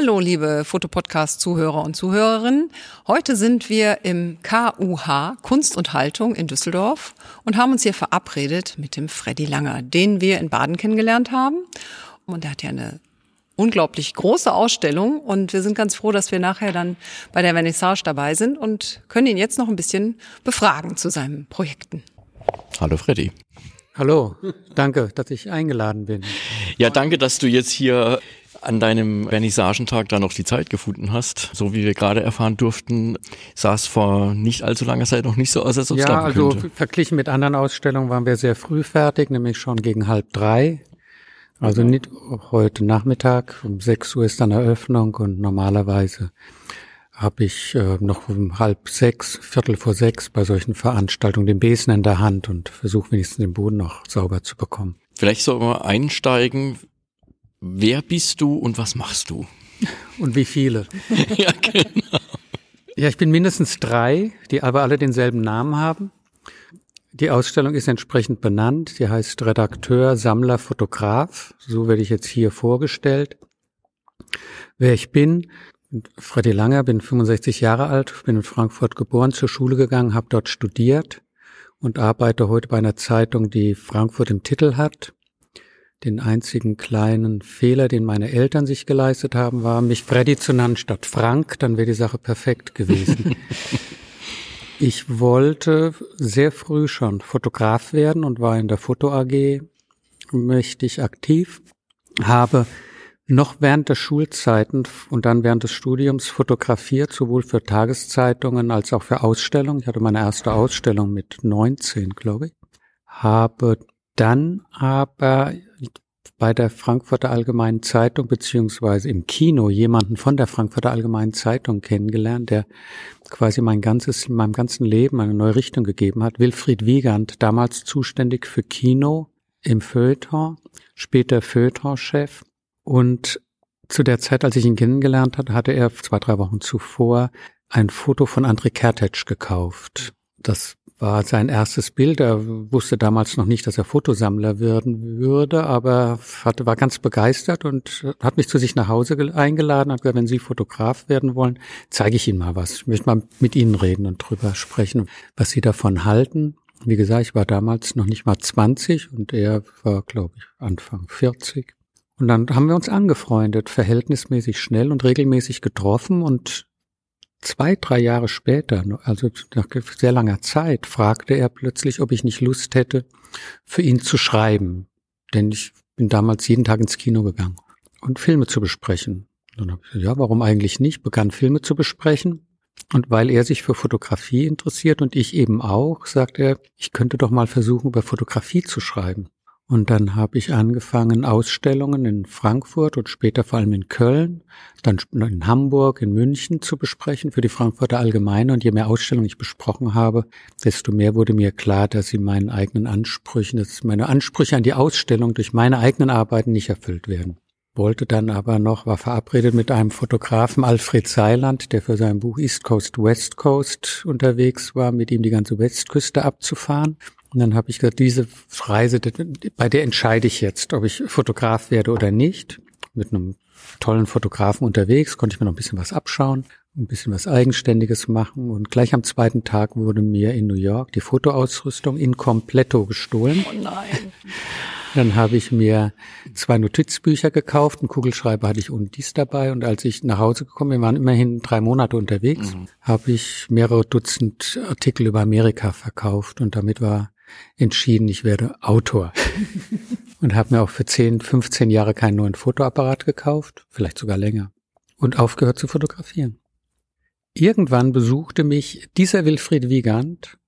Hallo, liebe Fotopodcast-Zuhörer und Zuhörerinnen. Heute sind wir im KUH Kunst und Haltung in Düsseldorf und haben uns hier verabredet mit dem Freddy Langer, den wir in Baden kennengelernt haben. Und er hat ja eine unglaublich große Ausstellung und wir sind ganz froh, dass wir nachher dann bei der Vernissage dabei sind und können ihn jetzt noch ein bisschen befragen zu seinen Projekten. Hallo Freddy. Hallo, danke, dass ich eingeladen bin. Ja, danke, dass du jetzt hier an deinem Vernissagentag da noch die Zeit gefunden hast. So wie wir gerade erfahren durften, sah es vor nicht allzu langer Zeit noch nicht so aus, als ob es Ja, also könnte. verglichen mit anderen Ausstellungen waren wir sehr früh fertig, nämlich schon gegen halb drei. Also nicht heute Nachmittag, um sechs Uhr ist dann Eröffnung und normalerweise habe ich äh, noch um halb sechs, Viertel vor sechs bei solchen Veranstaltungen den Besen in der Hand und versuche wenigstens den Boden noch sauber zu bekommen. Vielleicht soll man einsteigen. Wer bist du und was machst du? Und wie viele? ja, genau. Ja, ich bin mindestens drei, die aber alle denselben Namen haben. Die Ausstellung ist entsprechend benannt. Die heißt Redakteur, Sammler, Fotograf. So werde ich jetzt hier vorgestellt. Wer ich bin, Freddy Langer, bin 65 Jahre alt, bin in Frankfurt geboren, zur Schule gegangen, habe dort studiert und arbeite heute bei einer Zeitung, die Frankfurt im Titel hat. Den einzigen kleinen Fehler, den meine Eltern sich geleistet haben, war, mich Freddy zu nennen statt Frank, dann wäre die Sache perfekt gewesen. ich wollte sehr früh schon Fotograf werden und war in der Foto AG mächtig aktiv, habe noch während der Schulzeiten und dann während des Studiums fotografiert, sowohl für Tageszeitungen als auch für Ausstellungen. Ich hatte meine erste Ausstellung mit 19, glaube ich. Habe dann aber bei der Frankfurter Allgemeinen Zeitung beziehungsweise im Kino jemanden von der Frankfurter Allgemeinen Zeitung kennengelernt, der quasi mein ganzes, in meinem ganzen Leben eine neue Richtung gegeben hat. Wilfried Wiegand, damals zuständig für Kino im Feuilleton, später Feuilleton-Chef. Und zu der Zeit, als ich ihn kennengelernt hatte, hatte er zwei, drei Wochen zuvor ein Foto von André Kertetsch gekauft. Das war sein erstes Bild. Er wusste damals noch nicht, dass er Fotosammler werden würde, aber hatte, war ganz begeistert und hat mich zu sich nach Hause eingeladen, hat gesagt, wenn Sie Fotograf werden wollen, zeige ich Ihnen mal was. Ich möchte mal mit Ihnen reden und drüber sprechen, was Sie davon halten. Wie gesagt, ich war damals noch nicht mal 20 und er war, glaube ich, Anfang 40. Und dann haben wir uns angefreundet, verhältnismäßig schnell und regelmäßig getroffen und Zwei, drei Jahre später, also nach sehr langer Zeit, fragte er plötzlich, ob ich nicht Lust hätte, für ihn zu schreiben. Denn ich bin damals jeden Tag ins Kino gegangen und Filme zu besprechen. dann habe ich gesagt, ja, warum eigentlich nicht? Begann Filme zu besprechen. Und weil er sich für Fotografie interessiert und ich eben auch, sagt er, ich könnte doch mal versuchen, über Fotografie zu schreiben. Und dann habe ich angefangen, Ausstellungen in Frankfurt und später vor allem in Köln, dann in Hamburg, in München zu besprechen für die Frankfurter Allgemeine. Und je mehr Ausstellungen ich besprochen habe, desto mehr wurde mir klar, dass sie meinen eigenen Ansprüchen, dass meine Ansprüche an die Ausstellung durch meine eigenen Arbeiten nicht erfüllt werden. Wollte dann aber noch, war verabredet mit einem Fotografen Alfred Seiland, der für sein Buch East Coast, West Coast unterwegs war, mit ihm die ganze Westküste abzufahren. Und dann habe ich gesagt, diese Reise, bei der entscheide ich jetzt, ob ich Fotograf werde oder nicht. Mit einem tollen Fotografen unterwegs konnte ich mir noch ein bisschen was abschauen, ein bisschen was Eigenständiges machen. Und gleich am zweiten Tag wurde mir in New York die Fotoausrüstung in completo gestohlen. Oh nein. Dann habe ich mir zwei Notizbücher gekauft, einen Kugelschreiber hatte ich und dies dabei. Und als ich nach Hause gekommen bin, wir waren immerhin drei Monate unterwegs, mhm. habe ich mehrere Dutzend Artikel über Amerika verkauft. Und damit war entschieden, ich werde Autor. und habe mir auch für 10, 15 Jahre keinen neuen Fotoapparat gekauft, vielleicht sogar länger. Und aufgehört zu fotografieren. Irgendwann besuchte mich dieser Wilfried Wiegand,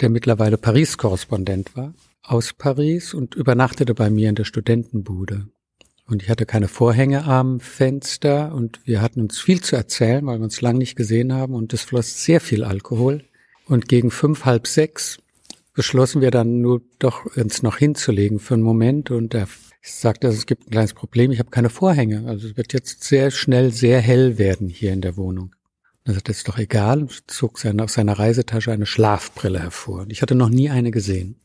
der mittlerweile Paris-Korrespondent war, aus Paris und übernachtete bei mir in der Studentenbude. Und ich hatte keine Vorhänge am Fenster und wir hatten uns viel zu erzählen, weil wir uns lang nicht gesehen haben und es floss sehr viel Alkohol. Und gegen fünf, halb sechs beschlossen wir dann nur doch uns noch hinzulegen für einen Moment und er sagte, es gibt ein kleines Problem, ich habe keine Vorhänge. Also es wird jetzt sehr schnell sehr hell werden hier in der Wohnung. Er sagte, das ist doch egal, zog seine, aus seiner Reisetasche eine Schlafbrille hervor. Ich hatte noch nie eine gesehen.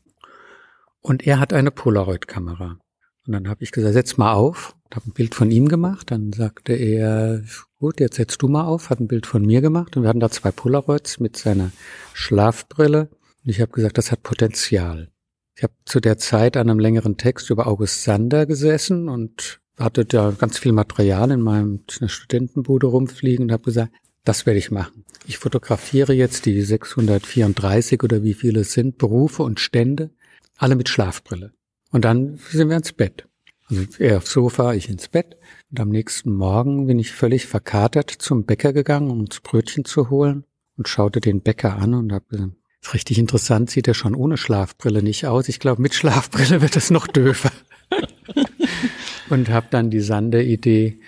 Und er hat eine Polaroid-Kamera. Und dann habe ich gesagt, setz mal auf. Habe ein Bild von ihm gemacht. Dann sagte er, gut, jetzt setzt du mal auf. Hat ein Bild von mir gemacht. Und wir hatten da zwei Polaroids mit seiner Schlafbrille. Und ich habe gesagt, das hat Potenzial. Ich habe zu der Zeit an einem längeren Text über August Sander gesessen und hatte da ganz viel Material in meinem in Studentenbude rumfliegen und habe gesagt, das werde ich machen. Ich fotografiere jetzt die 634 oder wie viele es sind, Berufe und Stände, alle mit Schlafbrille. Und dann sind wir ins Bett. Also er aufs Sofa, ich ins Bett. Und am nächsten Morgen bin ich völlig verkatert zum Bäcker gegangen, um uns Brötchen zu holen und schaute den Bäcker an und habe gesagt, richtig interessant, sieht er schon ohne Schlafbrille nicht aus. Ich glaube, mit Schlafbrille wird es noch döfer. und habe dann die Sander-Idee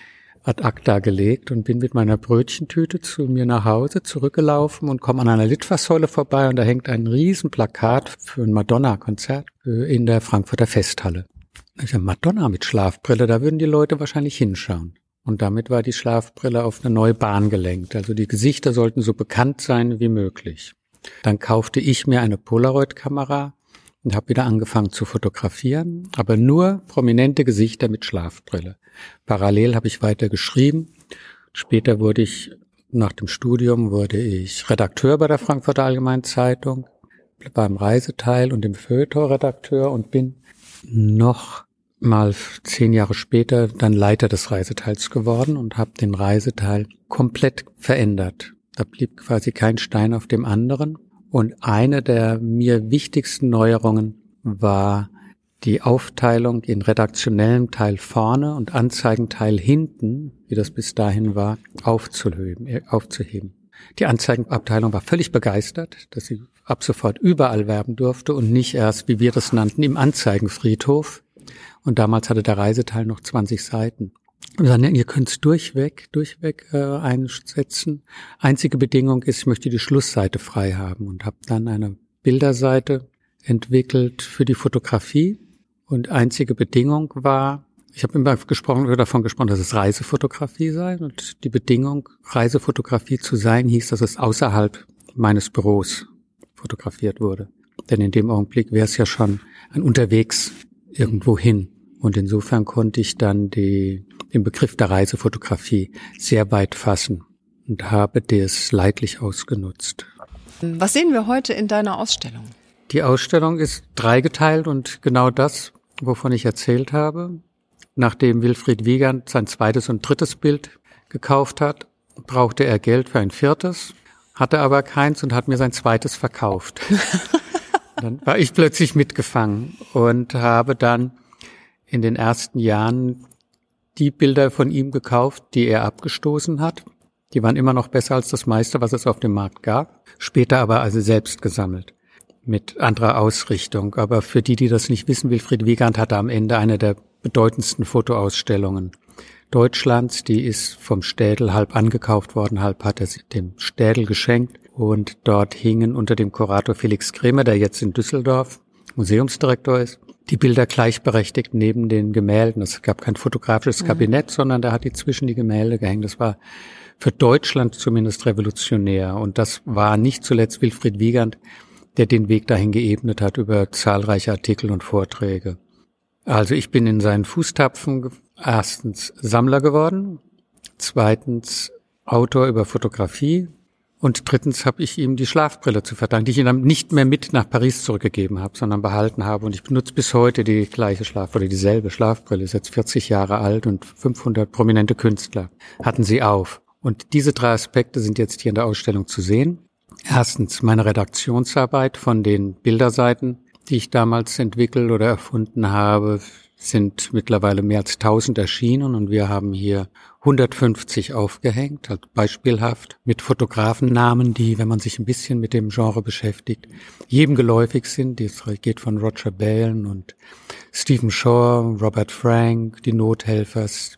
ad acta gelegt und bin mit meiner Brötchentüte zu mir nach Hause zurückgelaufen und komme an einer Litfaßsäule vorbei und da hängt ein Riesenplakat für ein Madonna-Konzert in der Frankfurter Festhalle. Ich sage, Madonna mit Schlafbrille, da würden die Leute wahrscheinlich hinschauen. Und damit war die Schlafbrille auf eine neue Bahn gelenkt. Also die Gesichter sollten so bekannt sein wie möglich. Dann kaufte ich mir eine Polaroid-Kamera und habe wieder angefangen zu fotografieren, aber nur prominente Gesichter mit Schlafbrille. Parallel habe ich weiter geschrieben. Später wurde ich nach dem Studium wurde ich Redakteur bei der Frankfurter Allgemeinen Zeitung, beim Reiseteil und dem Feuilleton-Redakteur und bin noch mal zehn Jahre später dann Leiter des Reiseteils geworden und habe den Reiseteil komplett verändert. Da blieb quasi kein Stein auf dem anderen. Und eine der mir wichtigsten Neuerungen war die Aufteilung in redaktionellem Teil vorne und Anzeigenteil hinten, wie das bis dahin war, aufzuheben, äh, aufzuheben. Die Anzeigenabteilung war völlig begeistert, dass sie ab sofort überall werben durfte und nicht erst, wie wir das nannten, im Anzeigenfriedhof. Und damals hatte der Reiseteil noch 20 Seiten. Dann, ihr könnt es durchweg, durchweg äh, einsetzen. Einzige Bedingung ist, ich möchte die Schlussseite frei haben und habe dann eine Bilderseite entwickelt für die Fotografie. Und einzige Bedingung war, ich habe immer gesprochen, davon gesprochen, dass es Reisefotografie sei. Und die Bedingung, Reisefotografie zu sein, hieß, dass es außerhalb meines Büros fotografiert wurde. Denn in dem Augenblick wäre es ja schon ein Unterwegs irgendwo hin. Und insofern konnte ich dann die den Begriff der Reisefotografie sehr weit fassen und habe das leidlich ausgenutzt. Was sehen wir heute in deiner Ausstellung? Die Ausstellung ist dreigeteilt und genau das, wovon ich erzählt habe. Nachdem Wilfried Wiegand sein zweites und drittes Bild gekauft hat, brauchte er Geld für ein viertes, hatte aber keins und hat mir sein zweites verkauft. dann war ich plötzlich mitgefangen und habe dann in den ersten Jahren die Bilder von ihm gekauft, die er abgestoßen hat. Die waren immer noch besser als das meiste, was es auf dem Markt gab. Später aber also selbst gesammelt. Mit anderer Ausrichtung. Aber für die, die das nicht wissen, Wilfried Wiegand hatte am Ende eine der bedeutendsten Fotoausstellungen Deutschlands. Die ist vom Städel halb angekauft worden, halb hat er sie dem Städel geschenkt. Und dort hingen unter dem Kurator Felix Kremer, der jetzt in Düsseldorf Museumsdirektor ist, die Bilder gleichberechtigt neben den Gemälden. Es gab kein fotografisches mhm. Kabinett, sondern da hat die zwischen die Gemälde gehängt. Das war für Deutschland zumindest revolutionär. Und das war nicht zuletzt Wilfried Wiegand, der den Weg dahin geebnet hat über zahlreiche Artikel und Vorträge. Also ich bin in seinen Fußtapfen erstens Sammler geworden, zweitens Autor über Fotografie, und drittens habe ich ihm die Schlafbrille zu verdanken, die ich ihm nicht mehr mit nach Paris zurückgegeben habe, sondern behalten habe. Und ich benutze bis heute die gleiche Schlafbrille, dieselbe Schlafbrille, ist jetzt 40 Jahre alt und 500 prominente Künstler hatten sie auf. Und diese drei Aspekte sind jetzt hier in der Ausstellung zu sehen. Erstens meine Redaktionsarbeit von den Bilderseiten, die ich damals entwickelt oder erfunden habe, sind mittlerweile mehr als 1000 erschienen und wir haben hier 150 aufgehängt, halt beispielhaft, mit Fotografennamen, die, wenn man sich ein bisschen mit dem Genre beschäftigt, jedem geläufig sind. Das geht von Roger Balen und Stephen Shaw, Robert Frank, die Nothelfers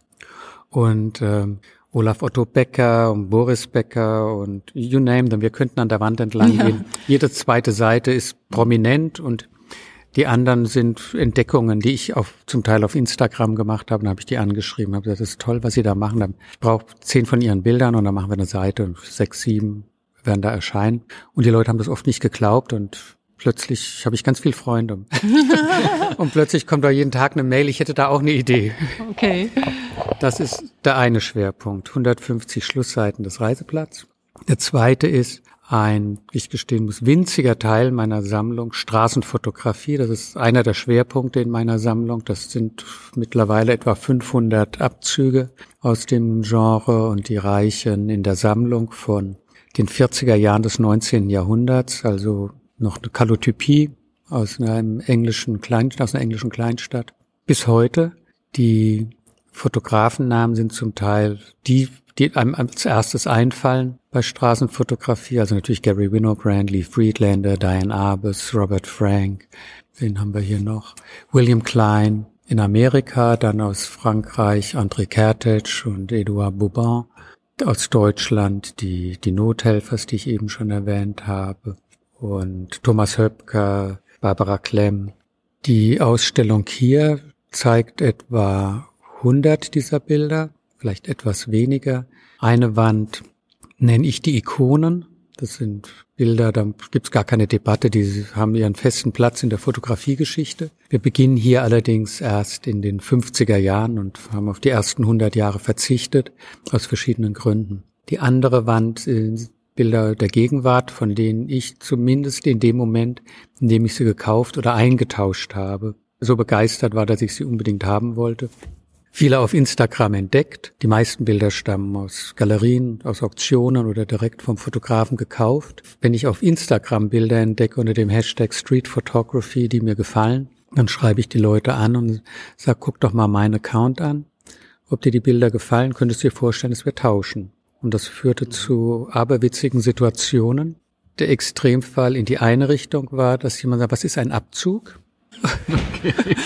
und ähm, Olaf Otto Becker und Boris Becker und you name them. Wir könnten an der Wand entlang ja. gehen. Jede zweite Seite ist prominent und die anderen sind Entdeckungen, die ich auf, zum Teil auf Instagram gemacht habe. Dann habe ich die angeschrieben, habe gesagt, das ist toll, was Sie da machen. Ich brauche zehn von Ihren Bildern und dann machen wir eine Seite und sechs, sieben werden da erscheinen. Und die Leute haben das oft nicht geglaubt und plötzlich habe ich ganz viel Freunde. und plötzlich kommt da jeden Tag eine Mail, ich hätte da auch eine Idee. Okay. Das ist der eine Schwerpunkt. 150 Schlussseiten des Reiseblatts. Der zweite ist ein, ich gestehen muss, winziger Teil meiner Sammlung Straßenfotografie. Das ist einer der Schwerpunkte in meiner Sammlung. Das sind mittlerweile etwa 500 Abzüge aus dem Genre und die reichen in der Sammlung von den 40er Jahren des 19. Jahrhunderts, also noch eine Kalotypie aus einem englischen Klein, aus einer englischen Kleinstadt bis heute. Die Fotografennamen sind zum Teil die die einem als erstes einfallen bei Straßenfotografie. Also natürlich Gary Winogrand, Lee Friedlander, Diane Arbus, Robert Frank. Wen haben wir hier noch? William Klein in Amerika, dann aus Frankreich André Kertész und Edouard Boubin. Aus Deutschland die, die Nothelfers, die ich eben schon erwähnt habe. Und Thomas Höpker, Barbara Klemm. Die Ausstellung hier zeigt etwa 100 dieser Bilder vielleicht etwas weniger. Eine Wand nenne ich die Ikonen. Das sind Bilder, da gibt's gar keine Debatte, die haben ihren festen Platz in der Fotografiegeschichte. Wir beginnen hier allerdings erst in den 50er Jahren und haben auf die ersten 100 Jahre verzichtet, aus verschiedenen Gründen. Die andere Wand sind Bilder der Gegenwart, von denen ich zumindest in dem Moment, in dem ich sie gekauft oder eingetauscht habe, so begeistert war, dass ich sie unbedingt haben wollte viele auf Instagram entdeckt. Die meisten Bilder stammen aus Galerien, aus Auktionen oder direkt vom Fotografen gekauft. Wenn ich auf Instagram Bilder entdecke unter dem Hashtag Street Photography, die mir gefallen, dann schreibe ich die Leute an und sage, guck doch mal meinen Account an. Ob dir die Bilder gefallen, könntest du dir vorstellen, dass wir tauschen. Und das führte zu aberwitzigen Situationen. Der Extremfall in die eine Richtung war, dass jemand sagt, was ist ein Abzug? Okay.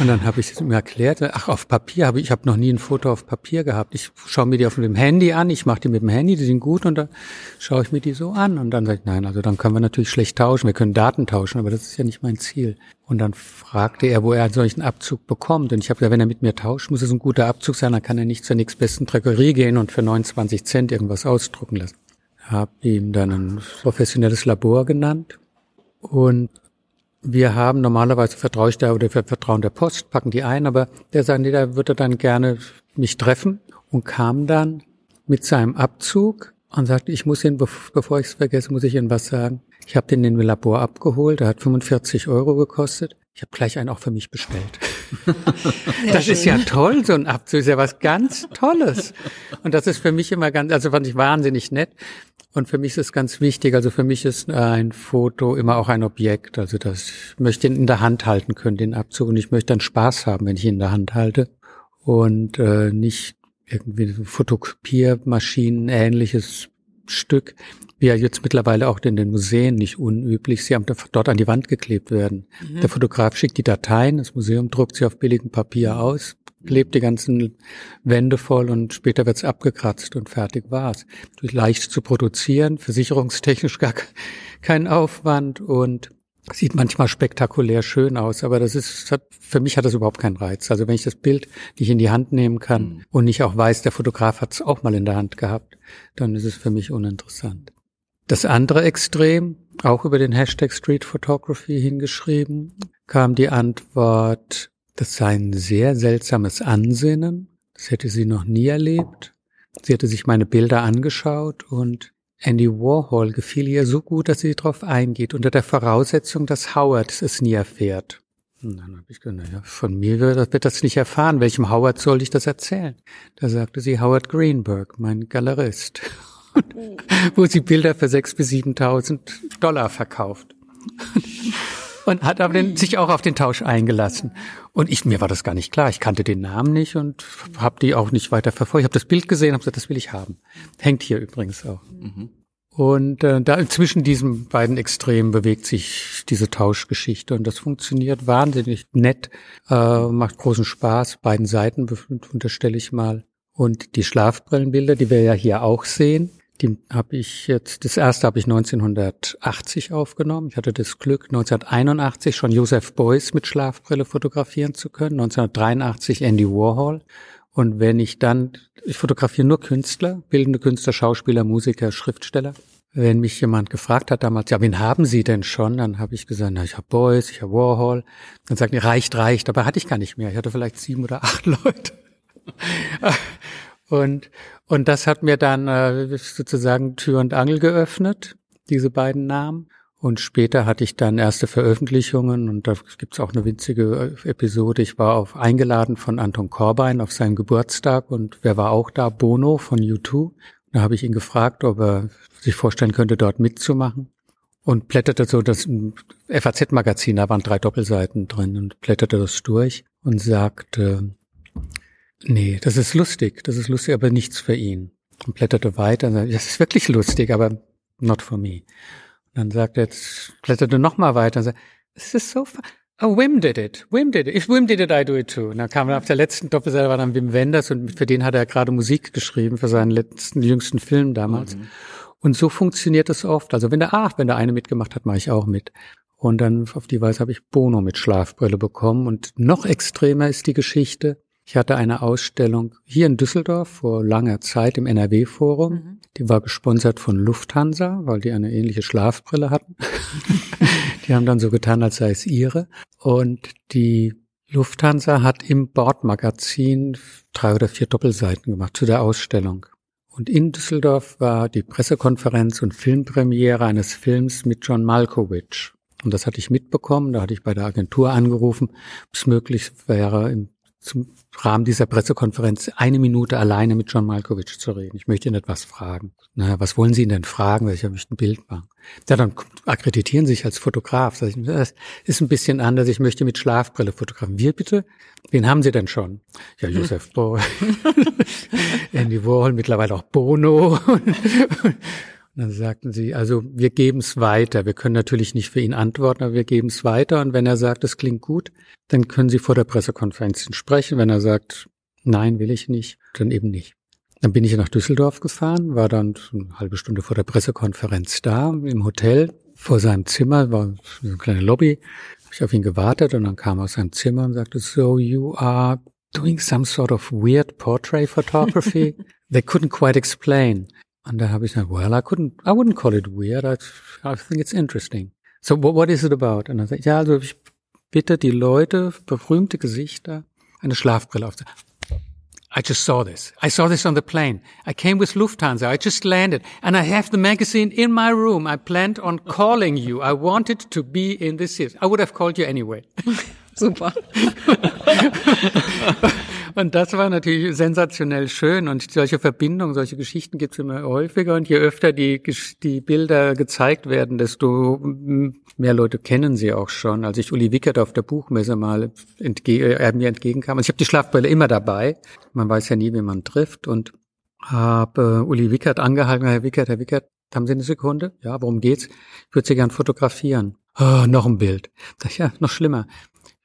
und dann habe ich es mir erklärt, ach, auf Papier habe ich, ich habe noch nie ein Foto auf Papier gehabt. Ich schaue mir die auf dem Handy an, ich mache die mit dem Handy, die sind gut und dann schaue ich mir die so an. Und dann sage ich, nein, also dann können wir natürlich schlecht tauschen, wir können Daten tauschen, aber das ist ja nicht mein Ziel. Und dann fragte er, wo er einen solchen Abzug bekommt. Und ich habe gesagt, wenn er mit mir tauscht, muss es ein guter Abzug sein, dann kann er nicht zur nächstbesten Treckerie gehen und für 29 Cent irgendwas ausdrucken lassen. Habe ihm dann ein professionelles Labor genannt und wir haben normalerweise vertraue ich da oder vertrauen der Post, packen die ein, aber der sagt, nee, da würde dann gerne mich treffen und kam dann mit seinem Abzug und sagte, ich muss Ihnen, bevor ich es vergesse, muss ich Ihnen was sagen. Ich habe den in dem Labor abgeholt, der hat 45 Euro gekostet. Ich habe gleich einen auch für mich bestellt. das ist ja toll, so ein Abzug ist ja was ganz Tolles. Und das ist für mich immer ganz, also fand ich wahnsinnig nett. Und für mich ist es ganz wichtig, also für mich ist ein Foto immer auch ein Objekt. Also das ich möchte ihn in der Hand halten können, den Abzug. Und ich möchte dann Spaß haben, wenn ich ihn in der Hand halte. Und äh, nicht irgendwie Fotokopiermaschinen ähnliches Stück, wie ja jetzt mittlerweile auch in den Museen nicht unüblich, sie haben dort an die Wand geklebt werden. Mhm. Der Fotograf schickt die Dateien, das Museum druckt sie auf billigem Papier aus, klebt die ganzen Wände voll und später wird's abgekratzt und fertig war's. Leicht zu produzieren, versicherungstechnisch gar kein Aufwand und sieht manchmal spektakulär schön aus, aber das ist, für mich hat das überhaupt keinen Reiz. Also wenn ich das Bild nicht in die Hand nehmen kann mhm. und nicht auch weiß, der Fotograf hat es auch mal in der Hand gehabt, dann ist es für mich uninteressant. Das andere Extrem, auch über den Hashtag Street Photography hingeschrieben, kam die Antwort, das sei ein sehr seltsames Ansinnen. Das hätte sie noch nie erlebt. Sie hätte sich meine Bilder angeschaut und Andy Warhol gefiel ihr so gut, dass sie darauf eingeht, unter der Voraussetzung, dass Howard es nie erfährt. Und dann habe ich gesagt, naja, von mir wird, wird das nicht erfahren. Welchem Howard soll ich das erzählen? Da sagte sie Howard Greenberg, mein Galerist, wo sie Bilder für sechs bis siebentausend Dollar verkauft und hat aber den, sich auch auf den Tausch eingelassen. Und ich, mir war das gar nicht klar. Ich kannte den Namen nicht und habe die auch nicht weiter verfolgt. Ich habe das Bild gesehen, habe gesagt, das will ich haben. Hängt hier übrigens auch. Mhm. Und äh, da zwischen diesen beiden Extremen bewegt sich diese Tauschgeschichte und das funktioniert wahnsinnig nett, äh, macht großen Spaß. Beiden Seiten unterstelle ich mal. Und die Schlafbrillenbilder, die wir ja hier auch sehen, die habe ich jetzt, das erste habe ich 1980 aufgenommen. Ich hatte das Glück, 1981 schon Joseph Beuys mit Schlafbrille fotografieren zu können, 1983 Andy Warhol. Und wenn ich dann, ich fotografiere nur Künstler, bildende Künstler, Schauspieler, Musiker, Schriftsteller. wenn mich jemand gefragt hat damals, ja, wen haben Sie denn schon? Dann habe ich gesagt, na, ich habe Beuys, ich habe Warhol. Dann sagten die, reicht, reicht. Dabei hatte ich gar nicht mehr. Ich hatte vielleicht sieben oder acht Leute. und, und das hat mir dann äh, sozusagen Tür und Angel geöffnet, diese beiden Namen. Und später hatte ich dann erste Veröffentlichungen und da gibt's auch eine winzige äh, Episode. Ich war auf eingeladen von Anton Korbein auf seinen Geburtstag und wer war auch da? Bono von U2. Da habe ich ihn gefragt, ob er sich vorstellen könnte, dort mitzumachen. Und blätterte so das FAZ-Magazin, da waren drei Doppelseiten drin und blätterte das durch und sagte, nee, das ist lustig, das ist lustig, aber nichts für ihn. Und blätterte weiter und sagte, das ist wirklich lustig, aber not for me. Und dann sagte er, jetzt blätterte noch mal weiter und sagte, this is so fun. Oh, Wim did it. Wim did it. If Wim did it, I do it too. Und dann kam er auf der letzten Doppelseite war dann Wim Wenders und für den hat er gerade Musik geschrieben für seinen letzten jüngsten Film damals. Mhm. Und so funktioniert es oft. Also wenn der, ach, wenn der eine mitgemacht hat, mache ich auch mit. Und dann auf die Weise habe ich Bono mit Schlafbrille bekommen. Und noch extremer ist die Geschichte. Ich hatte eine Ausstellung hier in Düsseldorf vor langer Zeit im NRW-Forum. Mhm. Die war gesponsert von Lufthansa, weil die eine ähnliche Schlafbrille hatten. die haben dann so getan, als sei es ihre. Und die Lufthansa hat im Bordmagazin drei oder vier Doppelseiten gemacht zu der Ausstellung. Und in Düsseldorf war die Pressekonferenz und Filmpremiere eines Films mit John Malkovich. Und das hatte ich mitbekommen. Da hatte ich bei der Agentur angerufen, ob es möglich wäre, im zum Rahmen dieser Pressekonferenz eine Minute alleine mit John Malkovich zu reden. Ich möchte ihn etwas fragen. Naja, was wollen Sie ihn denn fragen? Ich möchte ein Bild machen. Ja, dann akkreditieren Sie sich als Fotograf. Das ist ein bisschen anders. Ich möchte mit Schlafbrille fotografieren. Wir bitte? Wen haben Sie denn schon? Ja, Josef Boy, Andy Warhol, mittlerweile auch Bono. Dann sagten sie, also wir geben es weiter. Wir können natürlich nicht für ihn antworten, aber wir geben es weiter. Und wenn er sagt, es klingt gut, dann können Sie vor der Pressekonferenz sprechen. Wenn er sagt, nein, will ich nicht, dann eben nicht. Dann bin ich nach Düsseldorf gefahren, war dann eine halbe Stunde vor der Pressekonferenz da, im Hotel, vor seinem Zimmer, war so eine kleine Lobby, habe ich auf ihn gewartet und dann kam er aus seinem Zimmer und sagte, so you are doing some sort of weird portrait photography? They couldn't quite explain. Da habe ich gesagt, well, I couldn't, I wouldn't call it weird. I, I think it's interesting. So, what, what is it about? Und dann sage ich, ja, also ich bitte die Leute, berühmte Gesichter, eine Schlafbrille aufzusetzen. I just saw this. I saw this on the plane. I came with Lufthansa. I just landed and I have the magazine in my room. I planned on calling you. I wanted to be in this series. I would have called you anyway. Super. Und das war natürlich sensationell schön. Und solche Verbindungen, solche Geschichten gibt es immer häufiger. Und je öfter die, die Bilder gezeigt werden, desto mehr Leute kennen sie auch schon. Als ich Uli Wickert auf der Buchmesse mal entge äh, mir entgegenkam, also ich habe die Schlafbrille immer dabei. Man weiß ja nie, wie man trifft. Und habe äh, Uli Wickert angehalten, Herr Wickert, Herr Wickert, haben Sie eine Sekunde? Ja, worum geht's? Ich würde Sie gern fotografieren. Oh, noch ein Bild. Ja, noch schlimmer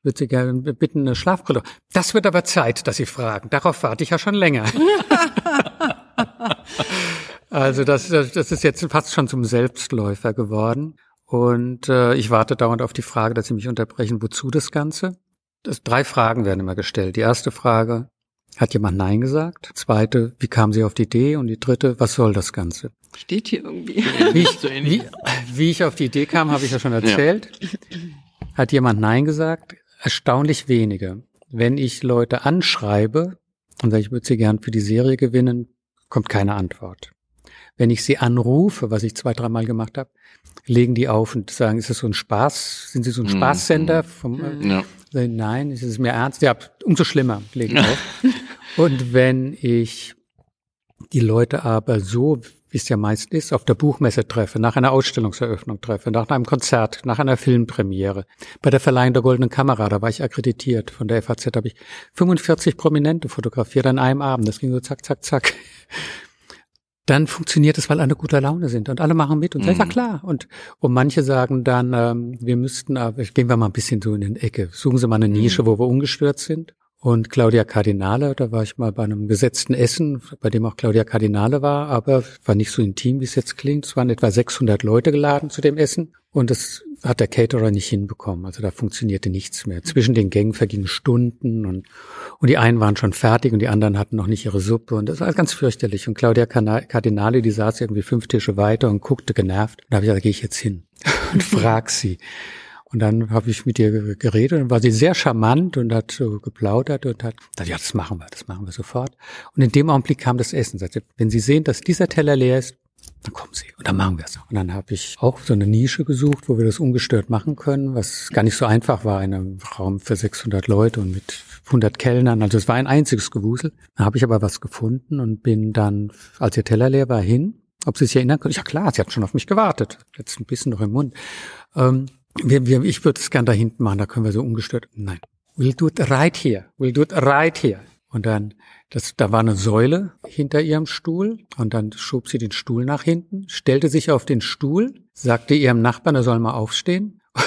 würde Sie gerne bitten, eine Schlafbrille. Das wird aber Zeit, dass Sie fragen. Darauf warte ich ja schon länger. also das, das ist jetzt fast schon zum Selbstläufer geworden. Und äh, ich warte dauernd auf die Frage, dass Sie mich unterbrechen, wozu das Ganze? Das, drei Fragen werden immer gestellt. Die erste Frage, hat jemand Nein gesagt? Zweite, wie kam sie auf die Idee? Und die dritte, was soll das Ganze? Steht hier irgendwie. Wie ich, wie, wie ich auf die Idee kam, habe ich ja schon erzählt. Ja. Hat jemand Nein gesagt? Erstaunlich wenige. Wenn ich Leute anschreibe und sage, ich würde sie gern für die Serie gewinnen, kommt keine Antwort. Wenn ich sie anrufe, was ich zwei, dreimal gemacht habe, legen die auf und sagen, ist das so ein Spaß? Sind sie so ein mhm. Spaßsender? Vom, äh, ja. Nein, ist es mir ernst? Ja, umso schlimmer, legen auf. und wenn ich die Leute aber so wie es ja meist ist, auf der Buchmesse treffe, nach einer Ausstellungseröffnung treffe, nach einem Konzert, nach einer Filmpremiere. Bei der Verleihung der Goldenen Kamera, da war ich akkreditiert. Von der FAZ habe ich 45 Prominente fotografiert an einem Abend. Das ging so zack, zack, zack. Dann funktioniert es, weil alle guter Laune sind und alle machen mit und sagen, mhm. ja klar. Und, und manche sagen dann, ähm, wir müssten, äh, gehen wir mal ein bisschen so in den Ecke, suchen Sie mal eine Nische, mhm. wo wir ungestört sind. Und Claudia Cardinale, da war ich mal bei einem gesetzten Essen, bei dem auch Claudia Cardinale war, aber war nicht so intim, wie es jetzt klingt. Es waren etwa 600 Leute geladen zu dem Essen. Und es hat der Caterer nicht hinbekommen. Also da funktionierte nichts mehr. Zwischen den Gängen vergingen Stunden und, und die einen waren schon fertig und die anderen hatten noch nicht ihre Suppe und das war ganz fürchterlich. Und Claudia Cardinale, die saß irgendwie fünf Tische weiter und guckte genervt. Da habe ich gesagt, gehe ich jetzt hin und frag sie. Und dann habe ich mit ihr geredet und war sie sehr charmant und hat so geplaudert und hat gesagt, ja, das machen wir, das machen wir sofort. Und in dem Augenblick kam das Essen. Sagte, wenn Sie sehen, dass dieser Teller leer ist, dann kommen Sie und dann machen wir es. Und dann habe ich auch so eine Nische gesucht, wo wir das ungestört machen können, was gar nicht so einfach war in einem Raum für 600 Leute und mit 100 Kellnern. Also es war ein einziges Gewusel. Da habe ich aber was gefunden und bin dann, als ihr Teller leer war, hin. Ob Sie sich erinnern können? Ja klar, sie hat schon auf mich gewartet. Jetzt ein bisschen noch im Mund. Ähm, wir, wir, ich würde es gern da hinten machen, da können wir so ungestört. Nein. We'll do it right here. We'll do it right here. Und dann das, da war eine Säule hinter ihrem Stuhl und dann schob sie den Stuhl nach hinten, stellte sich auf den Stuhl, sagte ihrem Nachbarn, er soll mal aufstehen.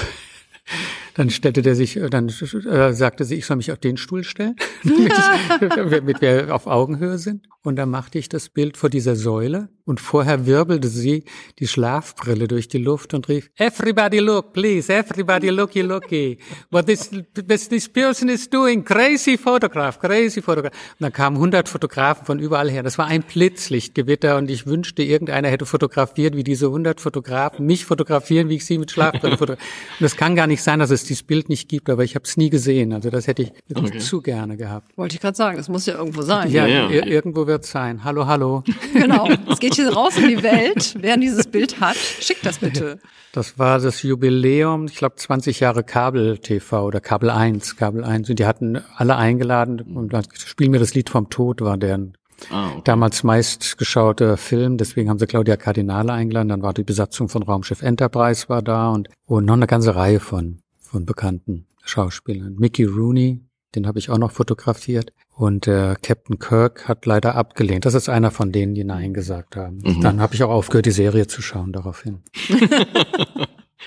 Dann stellte der sich, dann äh, sagte sie, ich soll mich auf den Stuhl stellen, damit wir auf Augenhöhe sind. Und dann machte ich das Bild vor dieser Säule und vorher wirbelte sie die Schlafbrille durch die Luft und rief, Everybody look, please, everybody looky, looky. What this, this, this person is doing, crazy photograph, crazy photograph. Und dann kamen 100 Fotografen von überall her. Das war ein Blitzlichtgewitter und ich wünschte, irgendeiner hätte fotografiert, wie diese 100 Fotografen mich fotografieren, wie ich sie mit Schlafbrille fotografiere. Und es kann gar nicht sein, dass es dieses Bild nicht gibt, aber ich habe es nie gesehen. Also das hätte ich okay. zu gerne gehabt. Wollte ich gerade sagen, es muss ja irgendwo sein. Ja, ja, ja. irgendwo wird sein. Hallo, hallo. genau. Es geht hier raus in die Welt. Wer dieses Bild hat, schickt das bitte. Das war das Jubiläum, ich glaube 20 Jahre Kabel-TV oder Kabel 1, Kabel 1. Und die hatten alle eingeladen und dann spielen mir das Lied vom Tod, war deren Ah, okay. Damals meistgeschauter Film, deswegen haben sie Claudia Cardinale eingeladen. Dann war die Besatzung von Raumschiff Enterprise war da und, und noch eine ganze Reihe von, von bekannten Schauspielern. Mickey Rooney, den habe ich auch noch fotografiert. Und äh, Captain Kirk hat leider abgelehnt. Das ist einer von denen, die Nein gesagt haben. Mhm. Dann habe ich auch aufgehört, die Serie zu schauen daraufhin.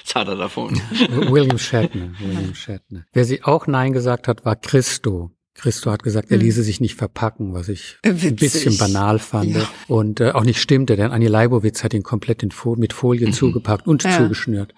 Was hat er davon? William Shatner. William Shatner. Wer sie auch Nein gesagt hat, war Christo. Christo hat gesagt, er mhm. ließe sich nicht verpacken, was ich Witzig. ein bisschen banal fand ja. und äh, auch nicht stimmte, denn Annie Leibowitz hat ihn komplett in Fol mit Folien mhm. zugepackt und ja. zugeschnürt.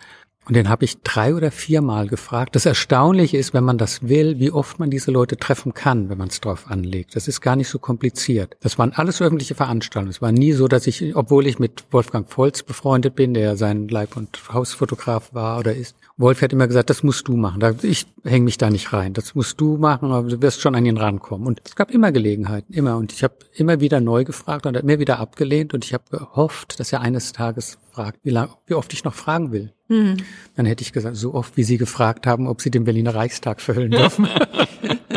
Und den habe ich drei oder viermal gefragt. Das Erstaunliche ist, wenn man das will, wie oft man diese Leute treffen kann, wenn man es drauf anlegt. Das ist gar nicht so kompliziert. Das waren alles öffentliche Veranstaltungen. Es war nie so, dass ich, obwohl ich mit Wolfgang Volz befreundet bin, der sein Leib- und Hausfotograf war oder ist, Wolf hat immer gesagt, das musst du machen. Ich hänge mich da nicht rein. Das musst du machen, aber du wirst schon an ihn rankommen. Und es gab immer Gelegenheiten, immer. Und ich habe immer wieder neu gefragt und er hat mir wieder abgelehnt. Und ich habe gehofft, dass er eines Tages fragt, wie, lang, wie oft ich noch fragen will. Mhm. Dann hätte ich gesagt, so oft, wie Sie gefragt haben, ob Sie den Berliner Reichstag verhüllen dürfen.